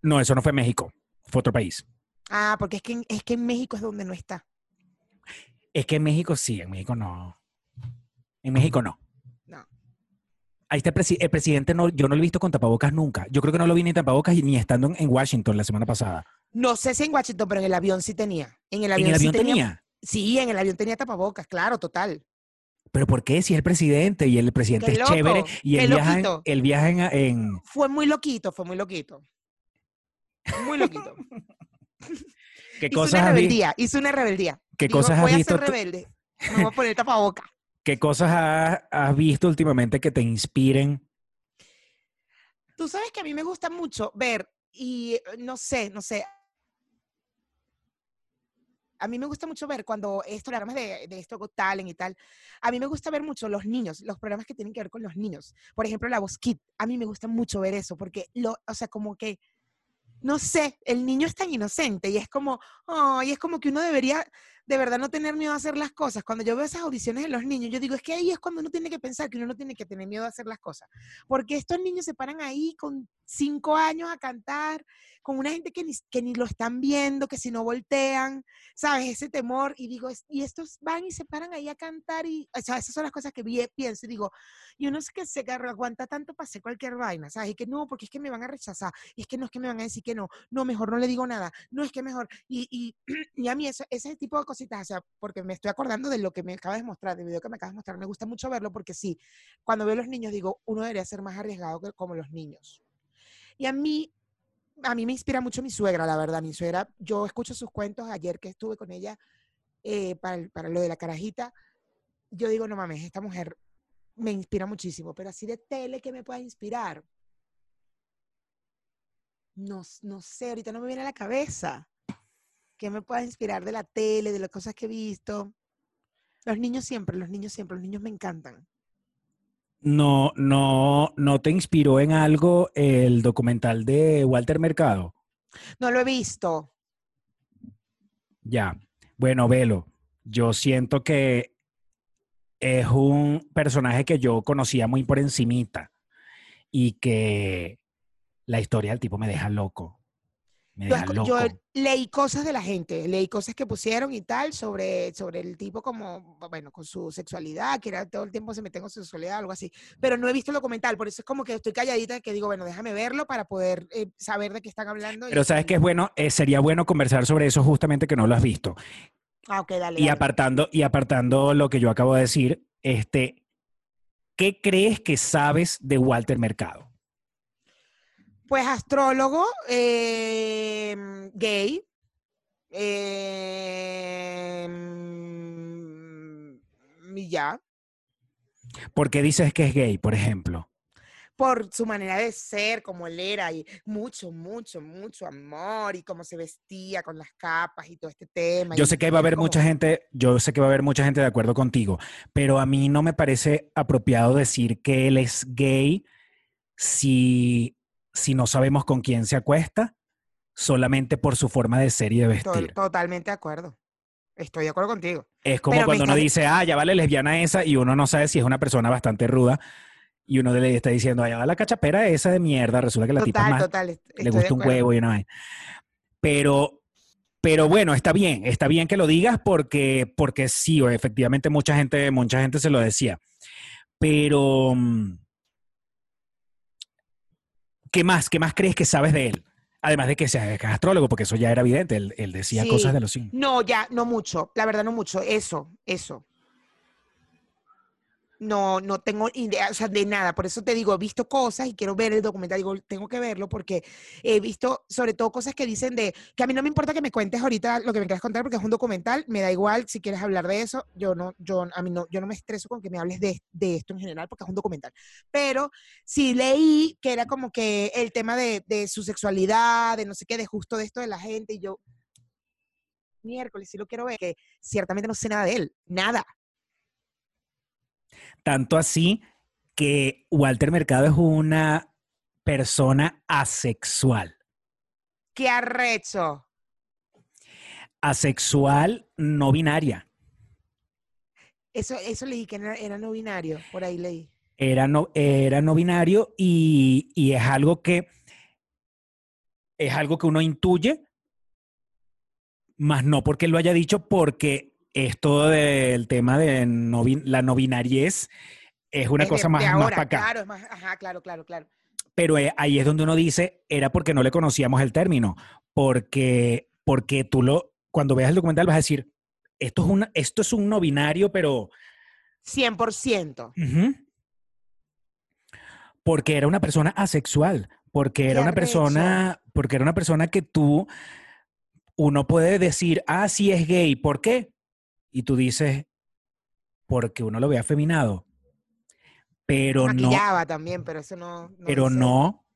No, eso no fue México. Fue otro país. Ah, porque es que, es que en México es donde no está. Es que en México sí, en México no. En México. No. Ahí está el, presi- el presidente, no, yo no lo he visto con tapabocas nunca. Yo creo que no lo vi ni en tapabocas ni estando en, en Washington la semana pasada. No sé si en Washington, pero en el avión sí tenía. En el En avión, el sí tenía. Sí, en el avión tenía tapabocas, claro, total. Pero ¿por qué? Si es el presidente y el presidente Qué es loco, chévere y en, loquito. él viaja en, en- Fue muy loquito, fue muy loquito. Muy loquito. ¿Qué hizo cosas una rebeldía, hizo una rebeldía. ¿Qué cosas has voy a ser rebelde. Me voy a poner tapabocas. ¿Qué cosas has, visto últimamente que te inspiren? Tú sabes que a mí me gusta mucho ver, y eh, no sé, no sé. A mí me gusta mucho ver cuando estos programas de, de esto Got y tal, a mí me gusta ver mucho los niños, los programas que tienen que ver con los niños. Por ejemplo, La Voz Kid, a mí me gusta mucho ver eso, porque, lo, o sea, como que, no sé, el niño es tan inocente y es como, y es como que uno debería de verdad no tener miedo a hacer las cosas. Cuando yo veo esas audiciones de los niños, yo digo, es que ahí es cuando uno tiene que pensar que uno no tiene que tener miedo a hacer las cosas. Porque estos niños se paran ahí con cinco años a cantar, con una gente que ni, que ni lo están viendo, que si no voltean, ¿sabes? Ese temor. Y digo, y estos van y se paran ahí a cantar y, o esas son las cosas que pienso y digo, y uno es que se aguanta tanto para hacer cualquier vaina, ¿sabes? Y que no, porque es que me van a rechazar, y es que no es que me van a decir que no, no, mejor no le digo nada, no es que mejor, y, y, y a mí eso, ese tipo de cositas, o sea, porque me estoy acordando de lo que me acabas de mostrar, del video que me acabas de mostrar, me gusta mucho verlo porque sí, cuando veo a los niños digo, uno debería ser más arriesgado que como los niños. Y a mí, a mí me inspira mucho mi suegra, la verdad, mi suegra, yo escucho sus cuentos, ayer que estuve con ella eh, para, para lo de la carajita, yo digo, no mames, esta mujer me inspira muchísimo, pero así de tele que me pueda inspirar. No, no sé, ahorita no me viene a la cabeza. ¿Qué me pueda inspirar de la tele, de las cosas que he visto? Los niños siempre, los niños siempre, los niños me encantan. No, no, no te inspiró en algo el documental de Walter Mercado. No lo he visto. Ya. Bueno, velo. Yo siento que es un personaje que yo conocía muy por encimita y que la historia del tipo me deja loco. Yo, leí cosas de la gente, leí cosas que pusieron y tal sobre, sobre el tipo como, bueno, con su sexualidad, que era todo el tiempo se mete con su sexualidad, algo así. Pero no he visto el documental, por eso es como que estoy calladita, que digo, bueno, déjame verlo para poder eh, saber de qué están hablando. y- Pero sabes que es bueno, Eh, sería bueno conversar sobre eso justamente que no lo has visto. Ah, ok, dale. Y dale. apartando, y apartando lo que yo acabo de decir, este, ¿qué crees que sabes de Walter Mercado? Pues astrólogo, eh, gay, eh, y ya, ¿Por qué dices que es gay, por ejemplo? por su manera de ser, como él era, y mucho, mucho, mucho amor, y cómo se vestía con las capas y todo este tema. Yo sé que va a haber como- mucha gente, yo sé que va a haber mucha gente de acuerdo contigo, pero a mí no me parece apropiado decir que él es gay si si no sabemos con quién se acuesta solamente por su forma de ser y de vestir. totalmente de acuerdo. Estoy de acuerdo contigo. Es como Pero cuando uno dice, ah, ya vale lesbiana esa, y uno no sabe si es una persona bastante ruda, y uno le está diciendo, allá va la cachapera esa de mierda, resulta que la tipa Total, más, total. le gusta un huevo y una vaina. Pero, pero bueno, está bien, está bien que lo digas porque, porque sí, efectivamente mucha gente, mucha gente se lo decía. Pero, mm, ¿qué más? ¿Qué más crees que sabes de él? Además de que sea astrólogo, porque eso ya era evidente, él, él decía Sí. cosas de los signos. No, ya, no mucho. La verdad, no mucho. Eso, eso. No, no tengo idea, o sea, de nada. Por eso te digo, he visto cosas y quiero ver el documental. Digo, tengo que verlo porque he visto, sobre todo, cosas que dicen de que a mí no me importa que me cuentes ahorita lo que me quieras contar porque es un documental. Me da igual si quieres hablar de eso. Yo no, yo, a mí no, yo no me estreso con que me hables de, de esto en general porque es un documental. Pero sí leí que era como que el tema de, de su sexualidad, de no sé qué, de justo de esto de la gente. Y yo, miércoles, sí lo quiero ver, que ciertamente no sé nada de él, nada. Tanto así que Walter Mercado es una persona asexual. ¡Qué arrecho! Asexual no binaria. Eso, eso leí que era, era no binario, por ahí leí. Era no, era no binario y, y es algo que es algo que uno intuye, más no porque lo haya dicho, porque esto del tema de no la no binariez es una Es cosa más, más para acá. Claro, es más, ajá, claro, claro, claro. Pero eh, ahí es donde uno dice, era porque no le conocíamos el término, porque, porque tú lo, cuando veas el documental vas a decir, esto es, una, esto es un no binario, pero 100%. Ujú. Porque era una persona asexual, porque era una persona, porque era una persona que tú, uno puede decir, ah, sí es gay, ¿por qué? Y tú dices, porque uno lo ve afeminado. Pero no, Maquillaba también, pero eso no. no pero dice- no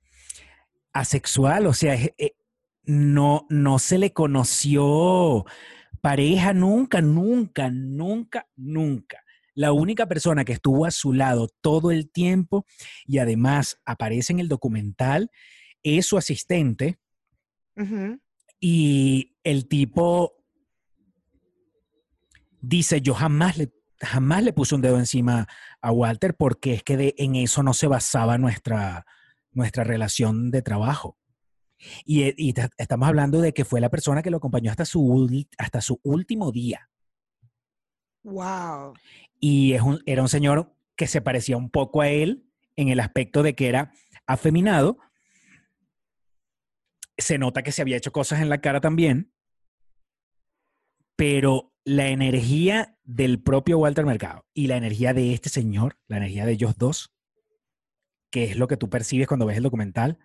asexual, o sea, eh, no, no se le conoció pareja nunca, nunca, nunca, nunca. La única persona que estuvo a su lado todo el tiempo y además aparece en el documental es su asistente y el tipo dice, yo jamás le, jamás le puse un dedo encima a Walter porque es que de- en eso no se basaba nuestra, nuestra relación de trabajo. Y, eh, y ta- estamos hablando de que fue la persona que lo acompañó hasta su, hasta su último día. Wow. Y es un- era un señor que se parecía un poco a él en el aspecto de que era afeminado. Se nota que se había hecho cosas en la cara también, pero la energía del propio Walter Mercado y la energía de este señor, la energía de ellos dos, que es lo que tú percibes cuando ves el documental,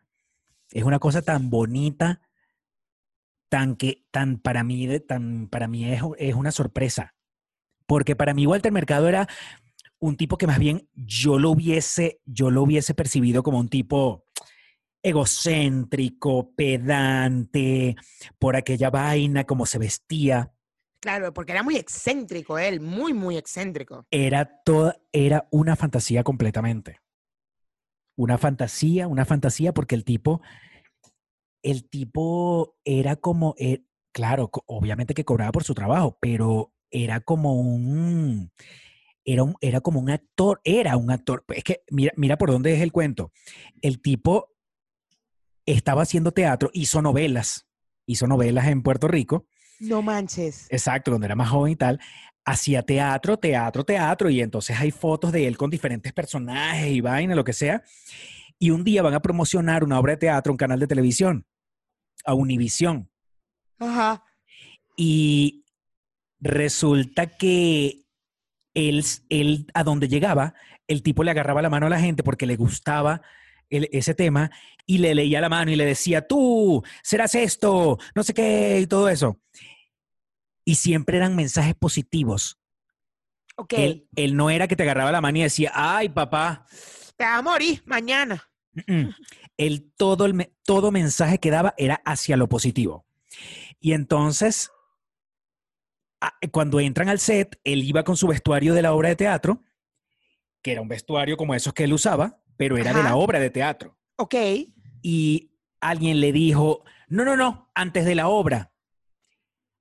es una cosa tan bonita, tan que, tan para mí, tan para mí es, es una sorpresa. Porque para mí Walter Mercado era un tipo que más bien yo lo hubiese, yo lo hubiese percibido como un tipo egocéntrico, pedante, por aquella vaina, como se vestía. Claro, porque era muy excéntrico él, muy, muy excéntrico. Era toda, era una fantasía completamente. Una fantasía, una fantasía, porque el tipo, el tipo era como, eh, claro, obviamente que cobraba por su trabajo, pero era como un, era, un, era como un actor, era un actor. Es que mira, mira por dónde es el cuento. El tipo estaba haciendo teatro, hizo novelas, hizo novelas en Puerto Rico. No manches. Exacto, cuando era más joven y tal, hacía teatro, teatro, teatro, y entonces hay fotos de él con diferentes personajes y vaina, lo que sea. Y un día van a promocionar una obra de teatro, un canal de televisión, a Univisión. Ajá. Y resulta que él, él, a donde llegaba, el tipo le agarraba la mano a la gente porque le gustaba el- ese tema y le leía la mano y le decía, tú serás esto, no sé qué, y todo eso. Y siempre eran mensajes positivos. Ok. Él, él no era que te agarraba la mano y decía, ay, papá. Te va a morir mañana. Mm, mm. Él todo, el, todo mensaje que daba era hacia lo positivo. Y entonces, cuando entran al set, él iba con su vestuario de la obra de teatro, que era un vestuario como esos que él usaba, pero era de la obra de teatro. Ok. y alguien le dijo, no, no, no, antes de la obra,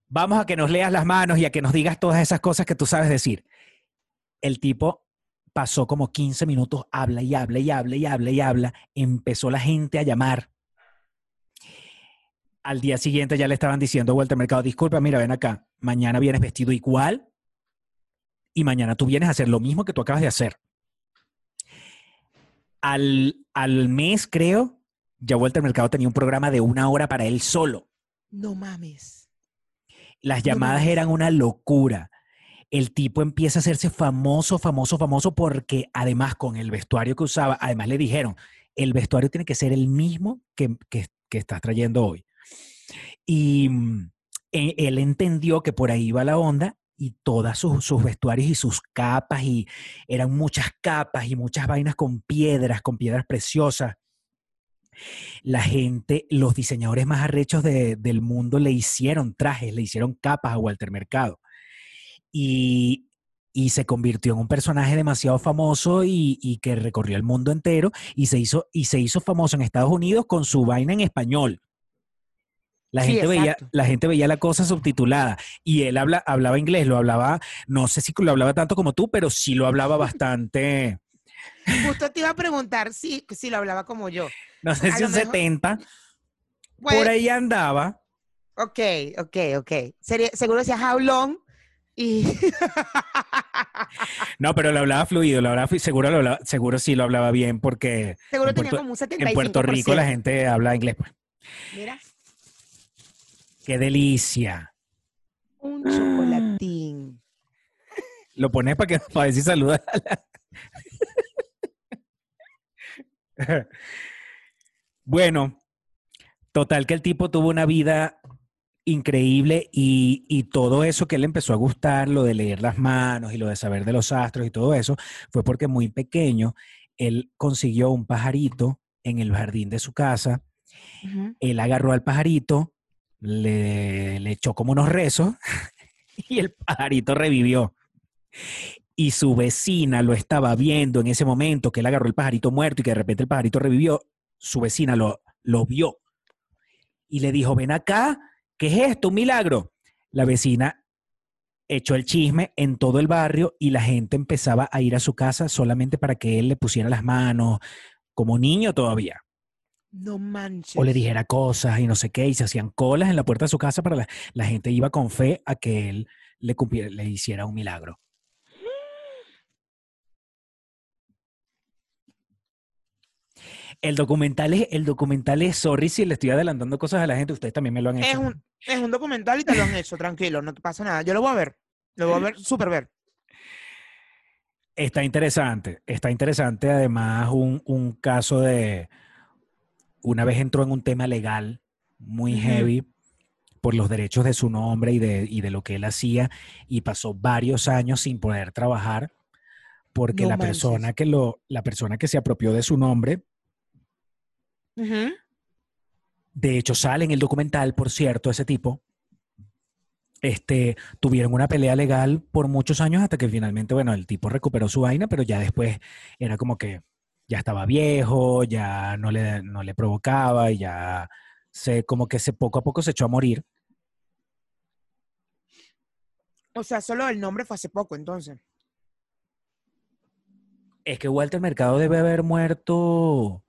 vamos a que nos leas las manos y a que nos digas todas esas cosas que tú sabes decir. El tipo pasó como 15 minutos, habla y habla y habla y habla y habla, empezó la gente a llamar. Al día siguiente ya le estaban diciendo a Walter Mercado, disculpa, mira, ven acá, mañana vienes vestido igual y mañana tú vienes a hacer lo mismo que tú acabas de hacer. Al, al mes, creo, ya Walter Mercado tenía un programa de una hora para él solo. No mames. Las llamadas eran una locura. El tipo empieza a hacerse famoso, famoso, famoso porque además con el vestuario que usaba, además le dijeron, el vestuario tiene que ser el mismo que, que- que estás trayendo hoy. Y mm, e- él entendió que por ahí iba la onda y todas sus, sus vestuarios y sus capas y eran muchas capas y muchas vainas con piedras, con piedras preciosas. La gente, los diseñadores más arrechos de- del mundo le hicieron trajes, le hicieron capas a Walter Mercado. Y, y se convirtió en un personaje demasiado famoso y, y que recorrió el mundo entero y se, hizo, y se hizo famoso en Estados Unidos con su vaina en español. La, Sí, gente veía, la gente veía la cosa subtitulada y él habla, hablaba inglés, lo hablaba, no sé si lo hablaba tanto como tú, pero sí lo hablaba bastante, Justo te iba a preguntar si, si lo hablaba como yo. no sé A si un mejor- 70, Pues, por ahí andaba. Ok, ok, ok. Sería, seguro decía how long y No, pero lo hablaba fluido, lo hablaba, seguro, lo hablaba- seguro sí lo hablaba bien porque seguro En tenía Puerto- como un 75%. en Puerto Rico la gente habla inglés. pues. Mira, ¡Qué delicia! un chocolatín. Lo pones para que para la- bueno, total que el tipo tuvo una vida increíble y, y todo eso que le empezó a gustar, lo de leer las manos y lo de saber de los astros y todo eso, fue porque muy pequeño él consiguió un pajarito en el jardín de su casa Ujú. él agarró al pajarito, le, echó como unos rezos y el pajarito revivió. Y su vecina lo estaba viendo en ese momento que él agarró el pajarito muerto y que de repente el pajarito revivió. Su vecina lo, lo vio y le dijo, ven acá, ¿qué es esto? Un milagro. La vecina echó el chisme en todo el barrio y la gente empezaba a ir a su casa solamente para que él le pusiera las manos, como niño todavía No manches. o le dijera cosas y no sé qué, y se hacían colas en la puerta de su casa para la, la gente iba con fe a que él le, cumpliera- le hiciera un milagro. El documental es, el documental es, sorry si le estoy adelantando cosas a la gente, ustedes también me lo han Es hecho. un, es un documental y te lo han hecho, tranquilo, no te pasa nada. Yo lo voy a ver. Lo voy a ver, súper ver. Está interesante, está interesante además un, un caso de, una vez entró en un tema legal muy heavy por los derechos de su nombre y de, y de lo que él hacía y pasó varios años sin poder trabajar porque No la manches. persona que lo, la persona que se apropió de su nombre, de hecho sale en el documental, por cierto, ese tipo, este, tuvieron una pelea legal por muchos años hasta que finalmente, bueno, el tipo recuperó su vaina, pero ya después era como que ya estaba viejo, ya no le, no le provocaba ya se, como que se poco a poco se echó a morir. O sea, solo el nombre fue hace poco, entonces. Es que Walter Mercado debe haber muerto.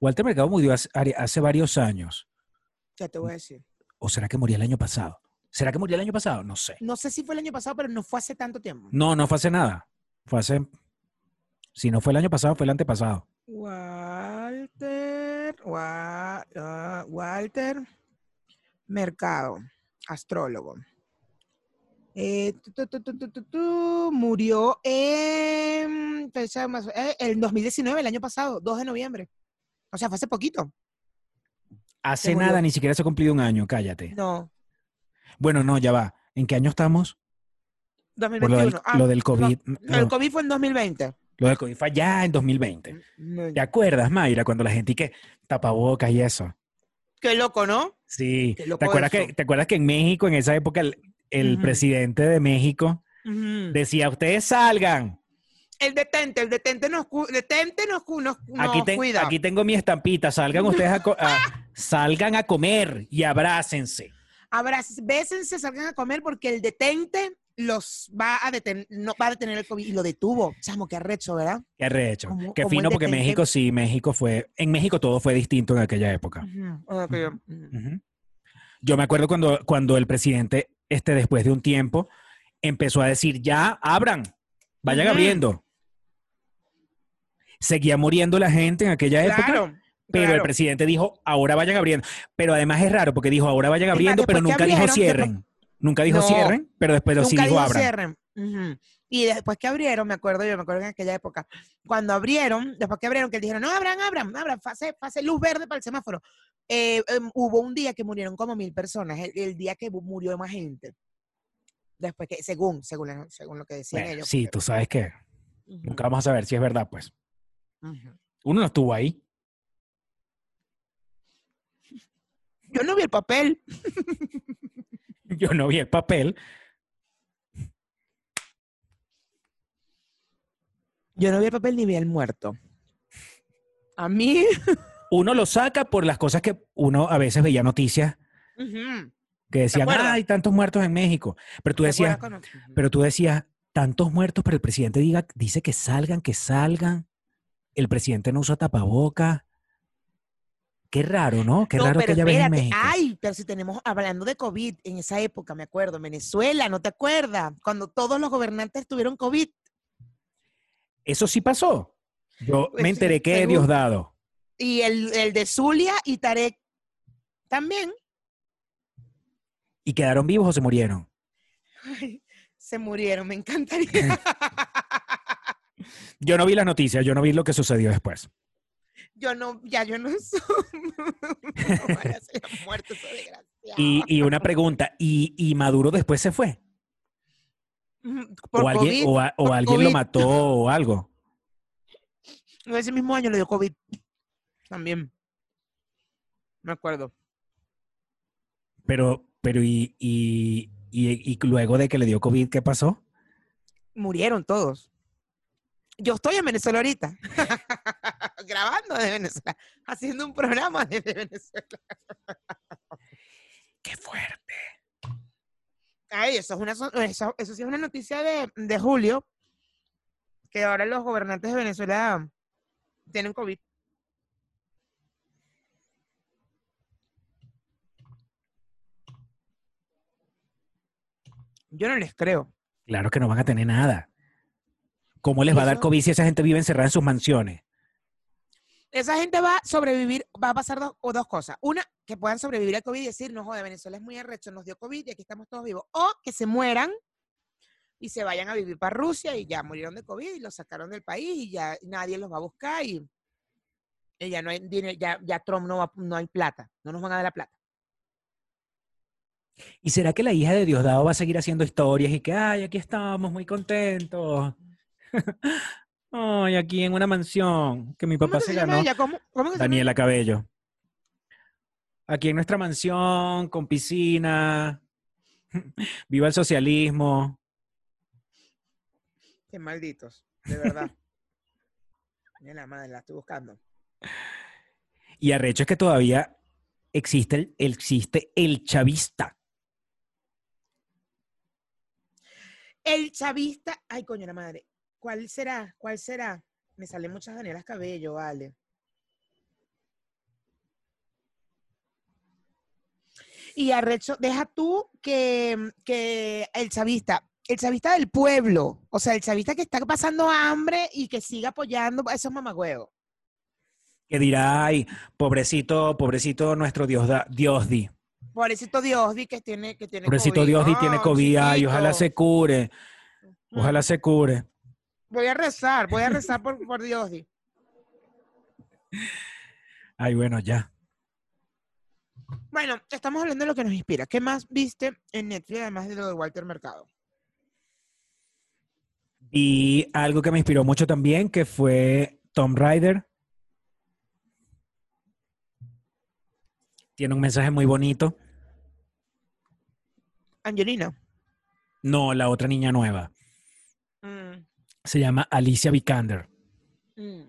Walter Mercado murió hace, hace varios años. Ya te voy a decir. ¿O será que murió el año pasado? ¿Será que murió el año pasado? No sé. No sé si fue el año pasado, pero no fue hace tanto tiempo. No, no fue hace nada. Fue hace. Si no fue el año pasado, fue el antepasado. Walter, Wa- ah, Walter Mercado, astrólogo. Eh, tu, tu, tu, tu, tu, tu, tu, murió en eh, el 2019, el año pasado, 2 de noviembre. O sea, fue hace poquito. Hace nada, ni siquiera se ha cumplido un año, cállate. No, Bueno, no, ya va. ¿En qué año estamos? Por lo del, 2021. Ah, lo del COVID. no, el COVID fue en 2020. Lo del COVID fue ya en 2020. Mm, ¿Te acuerdas, Mayra, cuando la gente y que tapabocas y eso? Qué loco, ¿no? Sí. Qué ¿Te loco acuerdas, que. ¿Te acuerdas que en México, en esa época, el, el presidente de México decía, ustedes salgan? El detente, el detente nos, cu- detente nos, nos, Aquí, nos ten- cuida. aquí tengo mi estampita. Salgan ustedes a, a- salgan a comer y abrácense. Abraz- bésense, salgan a comer porque el detente los va a detener, no va a detener el COVID y lo detuvo. Chamo, qué arrecho, ¿verdad? Qué recho. Como- Qué como fino porque. México sí, México fue. En México todo fue distinto en aquella época. Ujú. Yo me acuerdo cuando, cuando el presidente, este, después de un tiempo, empezó a decir, ya, abran, vayan abriendo. Seguía muriendo la gente en aquella época, Claro. pero el presidente dijo, ahora vayan abriendo. Pero además es raro porque dijo, ahora vayan más, abriendo, pero nunca dijo cierren. Nunca dijo No. cierren, pero después sí Nunca dijo dijo abran. cierren. Y después que abrieron, me acuerdo yo, me acuerdo en aquella época, cuando abrieron, después que abrieron, que dijeron, no, abran, abran, abran, fase, fase luz verde para el semáforo. Eh, em, hubo un día que murieron como mil personas, el, el día que murió más gente. Después que, según, según, según lo que decían Bueno, ellos. sí, tú sabes que nunca vamos a saber si es verdad, pues. Uno no estuvo ahí. Yo no vi el papel. Yo no vi el papel. Yo no vi el papel ni vi el muerto. A mí. Uno lo saca por las cosas que uno a veces veía noticias que decían? "Ah, hay tantos muertos en México. Pero tú ¿Te decías, pero tú decías, tantos muertos, pero el presidente diga, dice que salgan, que salgan. El presidente no usa tapaboca. Qué raro, ¿no? Qué No, raro que haya vez en. México. Ay, pero si tenemos, hablando de COVID, en esa época, me acuerdo, en Venezuela, ¿no te acuerdas? Cuando todos los gobernantes tuvieron COVID. Eso sí pasó. Yo Pues me sí, enteré que según- Diosdado. Y el, el de Zulia y Tarek también. ¿Y quedaron vivos o se murieron? Ay, se murieron, me encantaría. Yo no vi las noticias, yo no vi lo que sucedió después. Yo no, ya yo no soy. Haya muerto desgraciado. Y, y una pregunta, ¿y, y Maduro después se fue? Por ¿O alguien, o a- o por alguien lo mató o algo? Ese mismo año le dio COVID. También. Me acuerdo. Pero, pero y, y, y, y luego de que le dio COVID, ¿qué pasó? Murieron todos. Yo estoy en Venezuela ahorita. Grabando desde Venezuela. Haciendo un programa desde Venezuela. ¡Qué fuerte! Ay, eso, es una, so- eso, eso sí es una noticia de, de julio. Que ahora los gobernantes de Venezuela tienen COVID. Yo no les creo. Claro que no van a tener nada. ¿Cómo les va a dar COVID si esa gente vive encerrada en sus mansiones? Esa gente va a sobrevivir, va a pasar dos, o dos cosas. Una, que puedan sobrevivir al COVID y decir, no joder, Venezuela es muy arrecho, nos dio COVID y aquí estamos todos vivos. O que se mueran y se vayan a vivir para Rusia y ya murieron de COVID y los sacaron del país y ya nadie los va a buscar y, y ya no hay dinero, ya, ya Trump no, va- no hay plata, no nos van a dar la plata. ¿Y será que la hija de Diosdado va a seguir haciendo historias y que, ay, aquí estamos muy contentos? ay, aquí en una mansión que mi ¿Cómo papá se ganó. ella? ¿Cómo, cómo que se llama Daniela Cabello. Aquí en nuestra mansión, con piscina. Viva el socialismo. Qué malditos, de verdad. Mira la madre, la estoy buscando. Y arrecho es que todavía existe el, existe el chavista. El chavista, ay, coño, la madre. ¿Cuál será? ¿Cuál será? Me salen muchas Danielas Cabello, vale. Y arrecho, deja tú que, que el chavista, el chavista del pueblo, o sea, el chavista que está pasando hambre y que siga apoyando a esos mamagüeos. Que dirá, ay, pobrecito, pobrecito nuestro Dios, Diosdi. Pobrecito Diosdi que tiene, que tiene Pobrecito COVID. Diosdi tiene Ah, COVID, ay, ojalá se cure. Ojalá se cure. Voy a rezar, voy a rezar por, por Diosdi. Ay, bueno, ya. Bueno, estamos hablando de lo que nos inspira. ¿Qué más viste en Netflix además de lo de Walter Mercado? Y algo que me inspiró mucho también, que fue Tom Rider. Tiene un mensaje muy bonito. Angelina. No, la otra niña nueva. Se llama Alicia Vikander. Mm.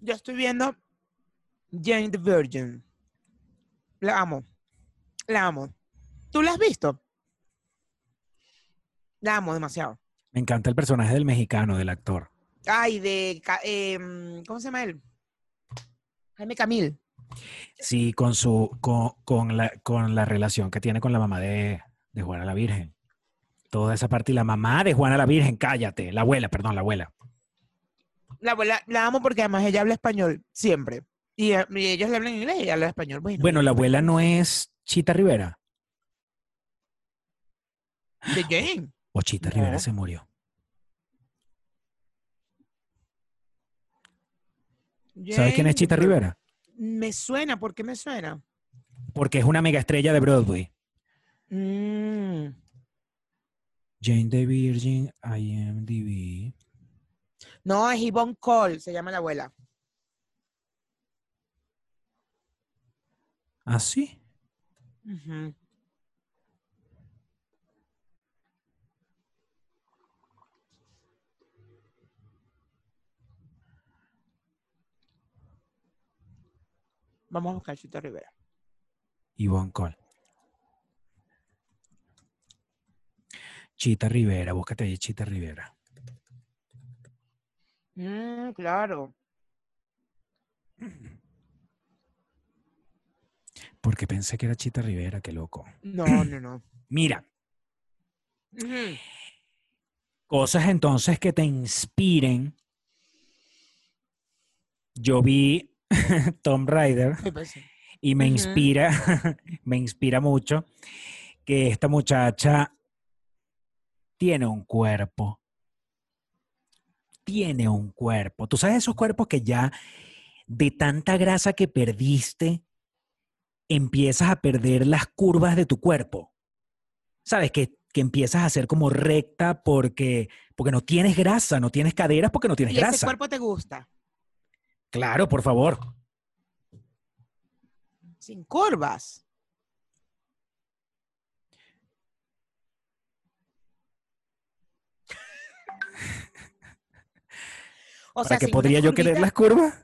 Yo estoy viendo Jane the Virgin. La amo. La amo. ¿Tú la has visto? La amo demasiado. Me encanta el personaje del mexicano, del actor. Ay, de. Em, ¿Cómo se llama él? Jaime Camil. Sí, con su, con, con la, con la relación que tiene con la mamá de, de Juana la Virgen. Toda esa parte y la mamá de Juana la Virgen, cállate. La abuela, perdón, la abuela. La abuela la amo porque además ella habla español siempre. Y, eh, y ellos le hablan inglés y ella habla español. Bueno, Bueno, la abuela no es Chita Rivera. de Jane. O Chita No. Rivera se murió. ¿Sabes quién es Chita Rivera? Me suena, ¿por qué me suena? Porque es una mega estrella de Broadway. Mm, Jane the Virgin, IMDb. No, es Yvonne Cole, se llama la abuela. ¿Ah, sí? Ujú. Vamos a buscar Chita Rivera. Yvonne Cole. Chita Rivera, búscate ahí Chita Rivera. Mm, claro. Porque pensé que era Chita Rivera, qué loco. No, no, no. Mira, cosas entonces que te inspiren. Yo vi Tom Rider y me inspira, me inspira mucho que esta muchacha tiene un cuerpo. Tiene un cuerpo. Tú sabes esos cuerpos que ya de tanta grasa que perdiste, empiezas a perder las curvas de tu cuerpo. Sabes que, que empiezas a ser como recta porque, porque no tienes grasa, no tienes caderas porque no tienes ¿Y ese grasa. cuerpo te gusta? Claro, por favor. Sin curvas. O ¿Para qué sin unas podría yo querer las curvas?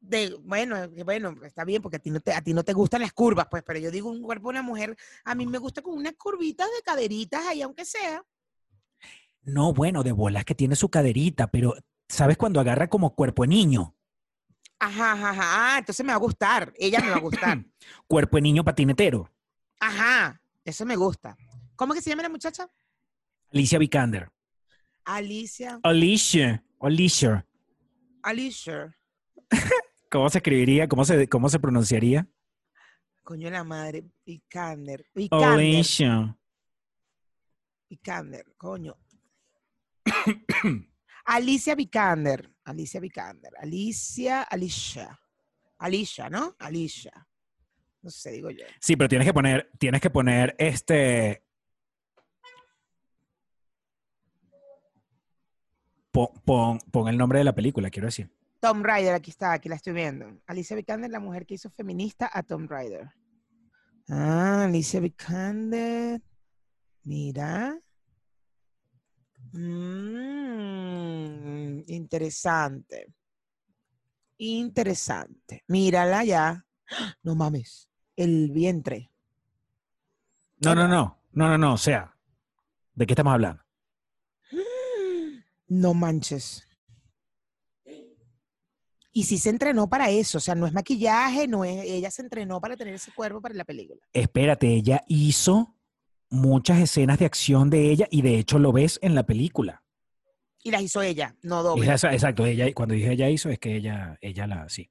de- bueno, que bueno, está bien porque a ti no te, a ti no te gustan las curvas, pues, pero yo digo un cuerpo de una mujer, a mí me gusta con unas curvitas de caderitas ahí, aunque sea. No, bueno, de bolas que tiene su caderita, pero ¿sabes cuando agarra como cuerpo de niño? Ajá, ajá, ajá. Ah, entonces me va a gustar. Ella me va a gustar. Cuerpo de niño patinetero. Ajá, eso me gusta. ¿Cómo que se llama la muchacha? Alicia Vikander. Alicia. Alicia. Alicia. Alicia. ¿Cómo se escribiría? ¿Cómo se, cómo se pronunciaría? Coño la madre. Vikander. Alicia. Vikander, coño. Alicia Vikander. Alicia Vikander. Alicia, Alicia. Alicia, ¿no? Alicia. No sé, digo yo. Sí, pero tienes que poner, tienes que poner este. Pon, pon- pon el nombre de la película, quiero decir. Tom Rider, aquí está, aquí la estoy viendo. Alicia Vikander, la mujer que hizo feminista a Tom Rider. Ah, Alicia Vikander. Mira. Mm, interesante. Interesante. Mírala ya. No mames. El vientre. No, no, no. No, no, no. O sea, ¿de qué estamos hablando? No manches. Y si se entrenó para eso, o sea, no es maquillaje, no es, ella se entrenó para tener ese cuerpo para la película. Espérate, ella hizo muchas escenas de acción de ella y de hecho lo ves en la película. Y las hizo ella, no doble. exacto, ella, cuando dije ella hizo, es que ella, ella la, sí.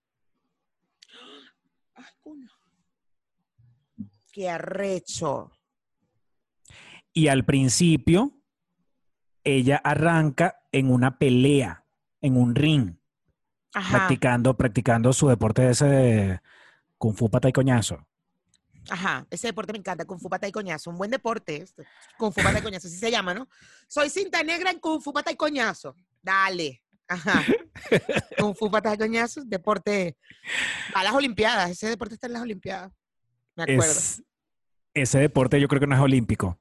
Ay, coño. Qué arrecho. Y al principio, ella arranca en una pelea, en un ring, Ajá, practicando, practicando su deporte ese de Kung Fu Pata y Coñazo. ajá. Ese deporte me encanta, Kung Fu Pata y Coñazo. Un buen deporte. Este. Kung Fu Pata y Coñazo, así se llama, ¿no? Soy cinta negra en Kung Fu Pata y Coñazo. Dale. Ajá. Kung Fu Pata y Coñazo, deporte. A las Olimpiadas. Ese deporte está en las Olimpiadas. Me acuerdo. Es- ese deporte yo creo que no es olímpico.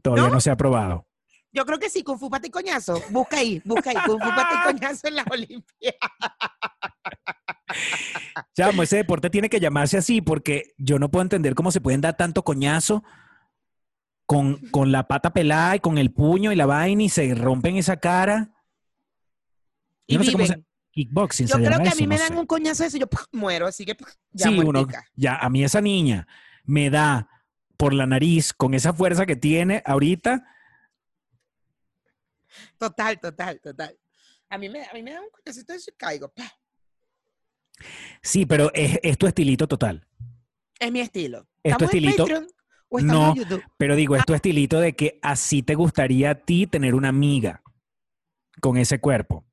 Todavía ¿No? no, se ha probado. Yo creo que sí, Kung Fu Pata y Coñazo. Busca ahí, busca ahí, Kung Fu Pata y Coñazo en las Olimpiadas. Chamo, ese deporte tiene que llamarse así porque yo no puedo entender cómo se pueden dar tanto coñazo con, con la pata pelada y con el puño y la vaina y se rompen esa cara. Y Yo no sé cómo se... Kickboxing Yo se creo que a mí me no dan sé. un coñazo de eso y yo muero, así que ¡puf! ya sí, uno, ya, a mí esa niña me da por la nariz con esa fuerza que tiene ahorita. Total, total, total. A mí me, a mí me dan un de eso y caigo. ¡pah! Sí, pero es, es tu estilito total. Es mi estilo. ¿Es tu ¿Estamos en estilito? O No. en YouTube? Pero digo, es tu estilito de que así te gustaría a ti tener una amiga con ese cuerpo.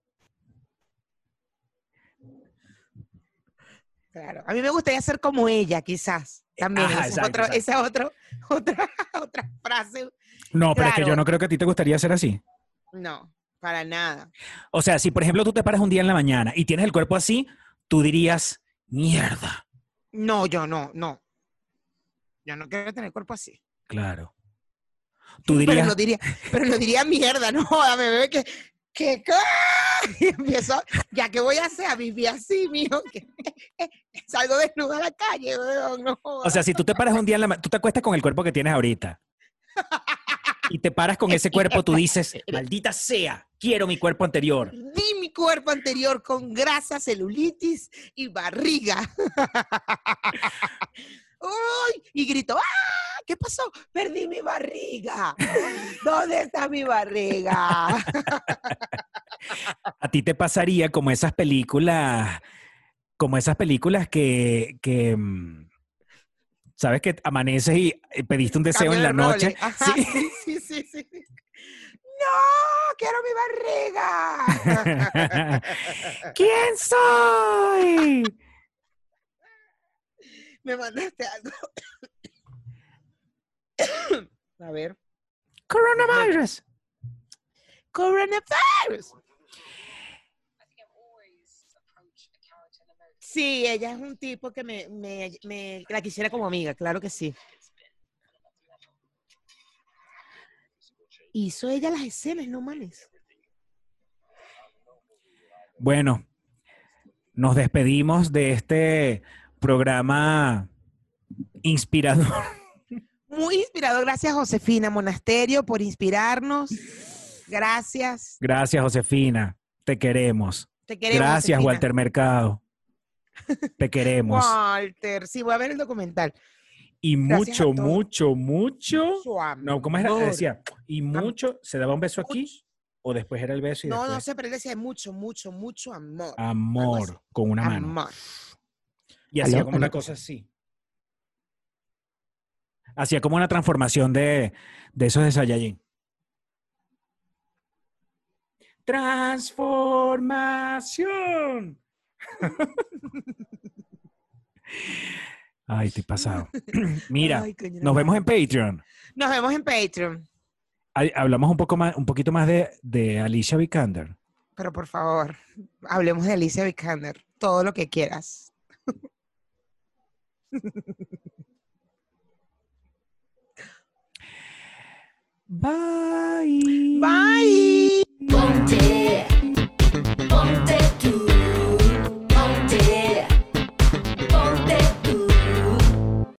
Claro. A mí me gustaría ser como ella, quizás. También. Ajá, esa es otro- exacto. esa es otro- otra, otra frase. No, pero es que yo no creo que a ti te gustaría ser así. No, para nada. O sea, si por ejemplo tú te paras un día en la mañana y tienes el cuerpo así, tú dirías, mierda. No, yo no, no. Yo no quiero tener cuerpo así. Claro. Tú Pero dirías, no diría, pero no diría mierda, no, dame, bebé, que, que- y empiezo, ya que voy a hacer, a vivir así, mijo, que salgo desnuda a la calle, weón, no o sea, si tú te paras un día en la mañana, tú te acuestas con el cuerpo que tienes ahorita. Y te paras con ese cuerpo, tú dices, maldita sea, quiero mi cuerpo anterior. Di mi cuerpo anterior con grasa, celulitis y barriga. ¡Uy! Y grito, ¡ah! ¿Qué pasó? Perdí mi barriga. ¿Dónde está mi barriga? A ti te pasaría como esas películas, como esas películas que, que mm, sabes que amaneces y eh, pediste un deseo en la de noche. Ajá, sí, sí, sí. ¡No! ¡Quiero mi barriga! ¿Quién soy? Me mandaste algo. A ver. Coronavirus. Coronavirus. Sí, ella es un tipo que me, me, me- la quisiera como amiga, claro que sí. Hizo ella las escenas, no mames. Bueno, nos despedimos de este programa inspirador. Muy inspirador. Gracias, Josefina Monasterio, por inspirarnos. Gracias. Gracias, Josefina. Te queremos. Te queremos. Gracias, Josefina. Walter Mercado. Te queremos. Walter, sí, voy a ver el documental. Y Gracias mucho, mucho, mucho. No, ¿cómo era? Decía, y mucho, ¿se daba un beso aquí? ¿O después era el beso y No, no después? sé, pero él decía mucho, mucho, mucho amor. Amor, con una mano. Amor. Y hacía como una cosa así. Hacía como una transformación de, de esos de Saiyajin. Transformación. Ay, estoy pasado. Mira, Ay, coño, nos no. vemos en Patreon. Nos vemos en Patreon. Hablamos un poco más, un poquito más de, de Alicia Vikander. Pero por favor, hablemos de Alicia Vikander. Todo lo que quieras. Bye. Bye. Ponte,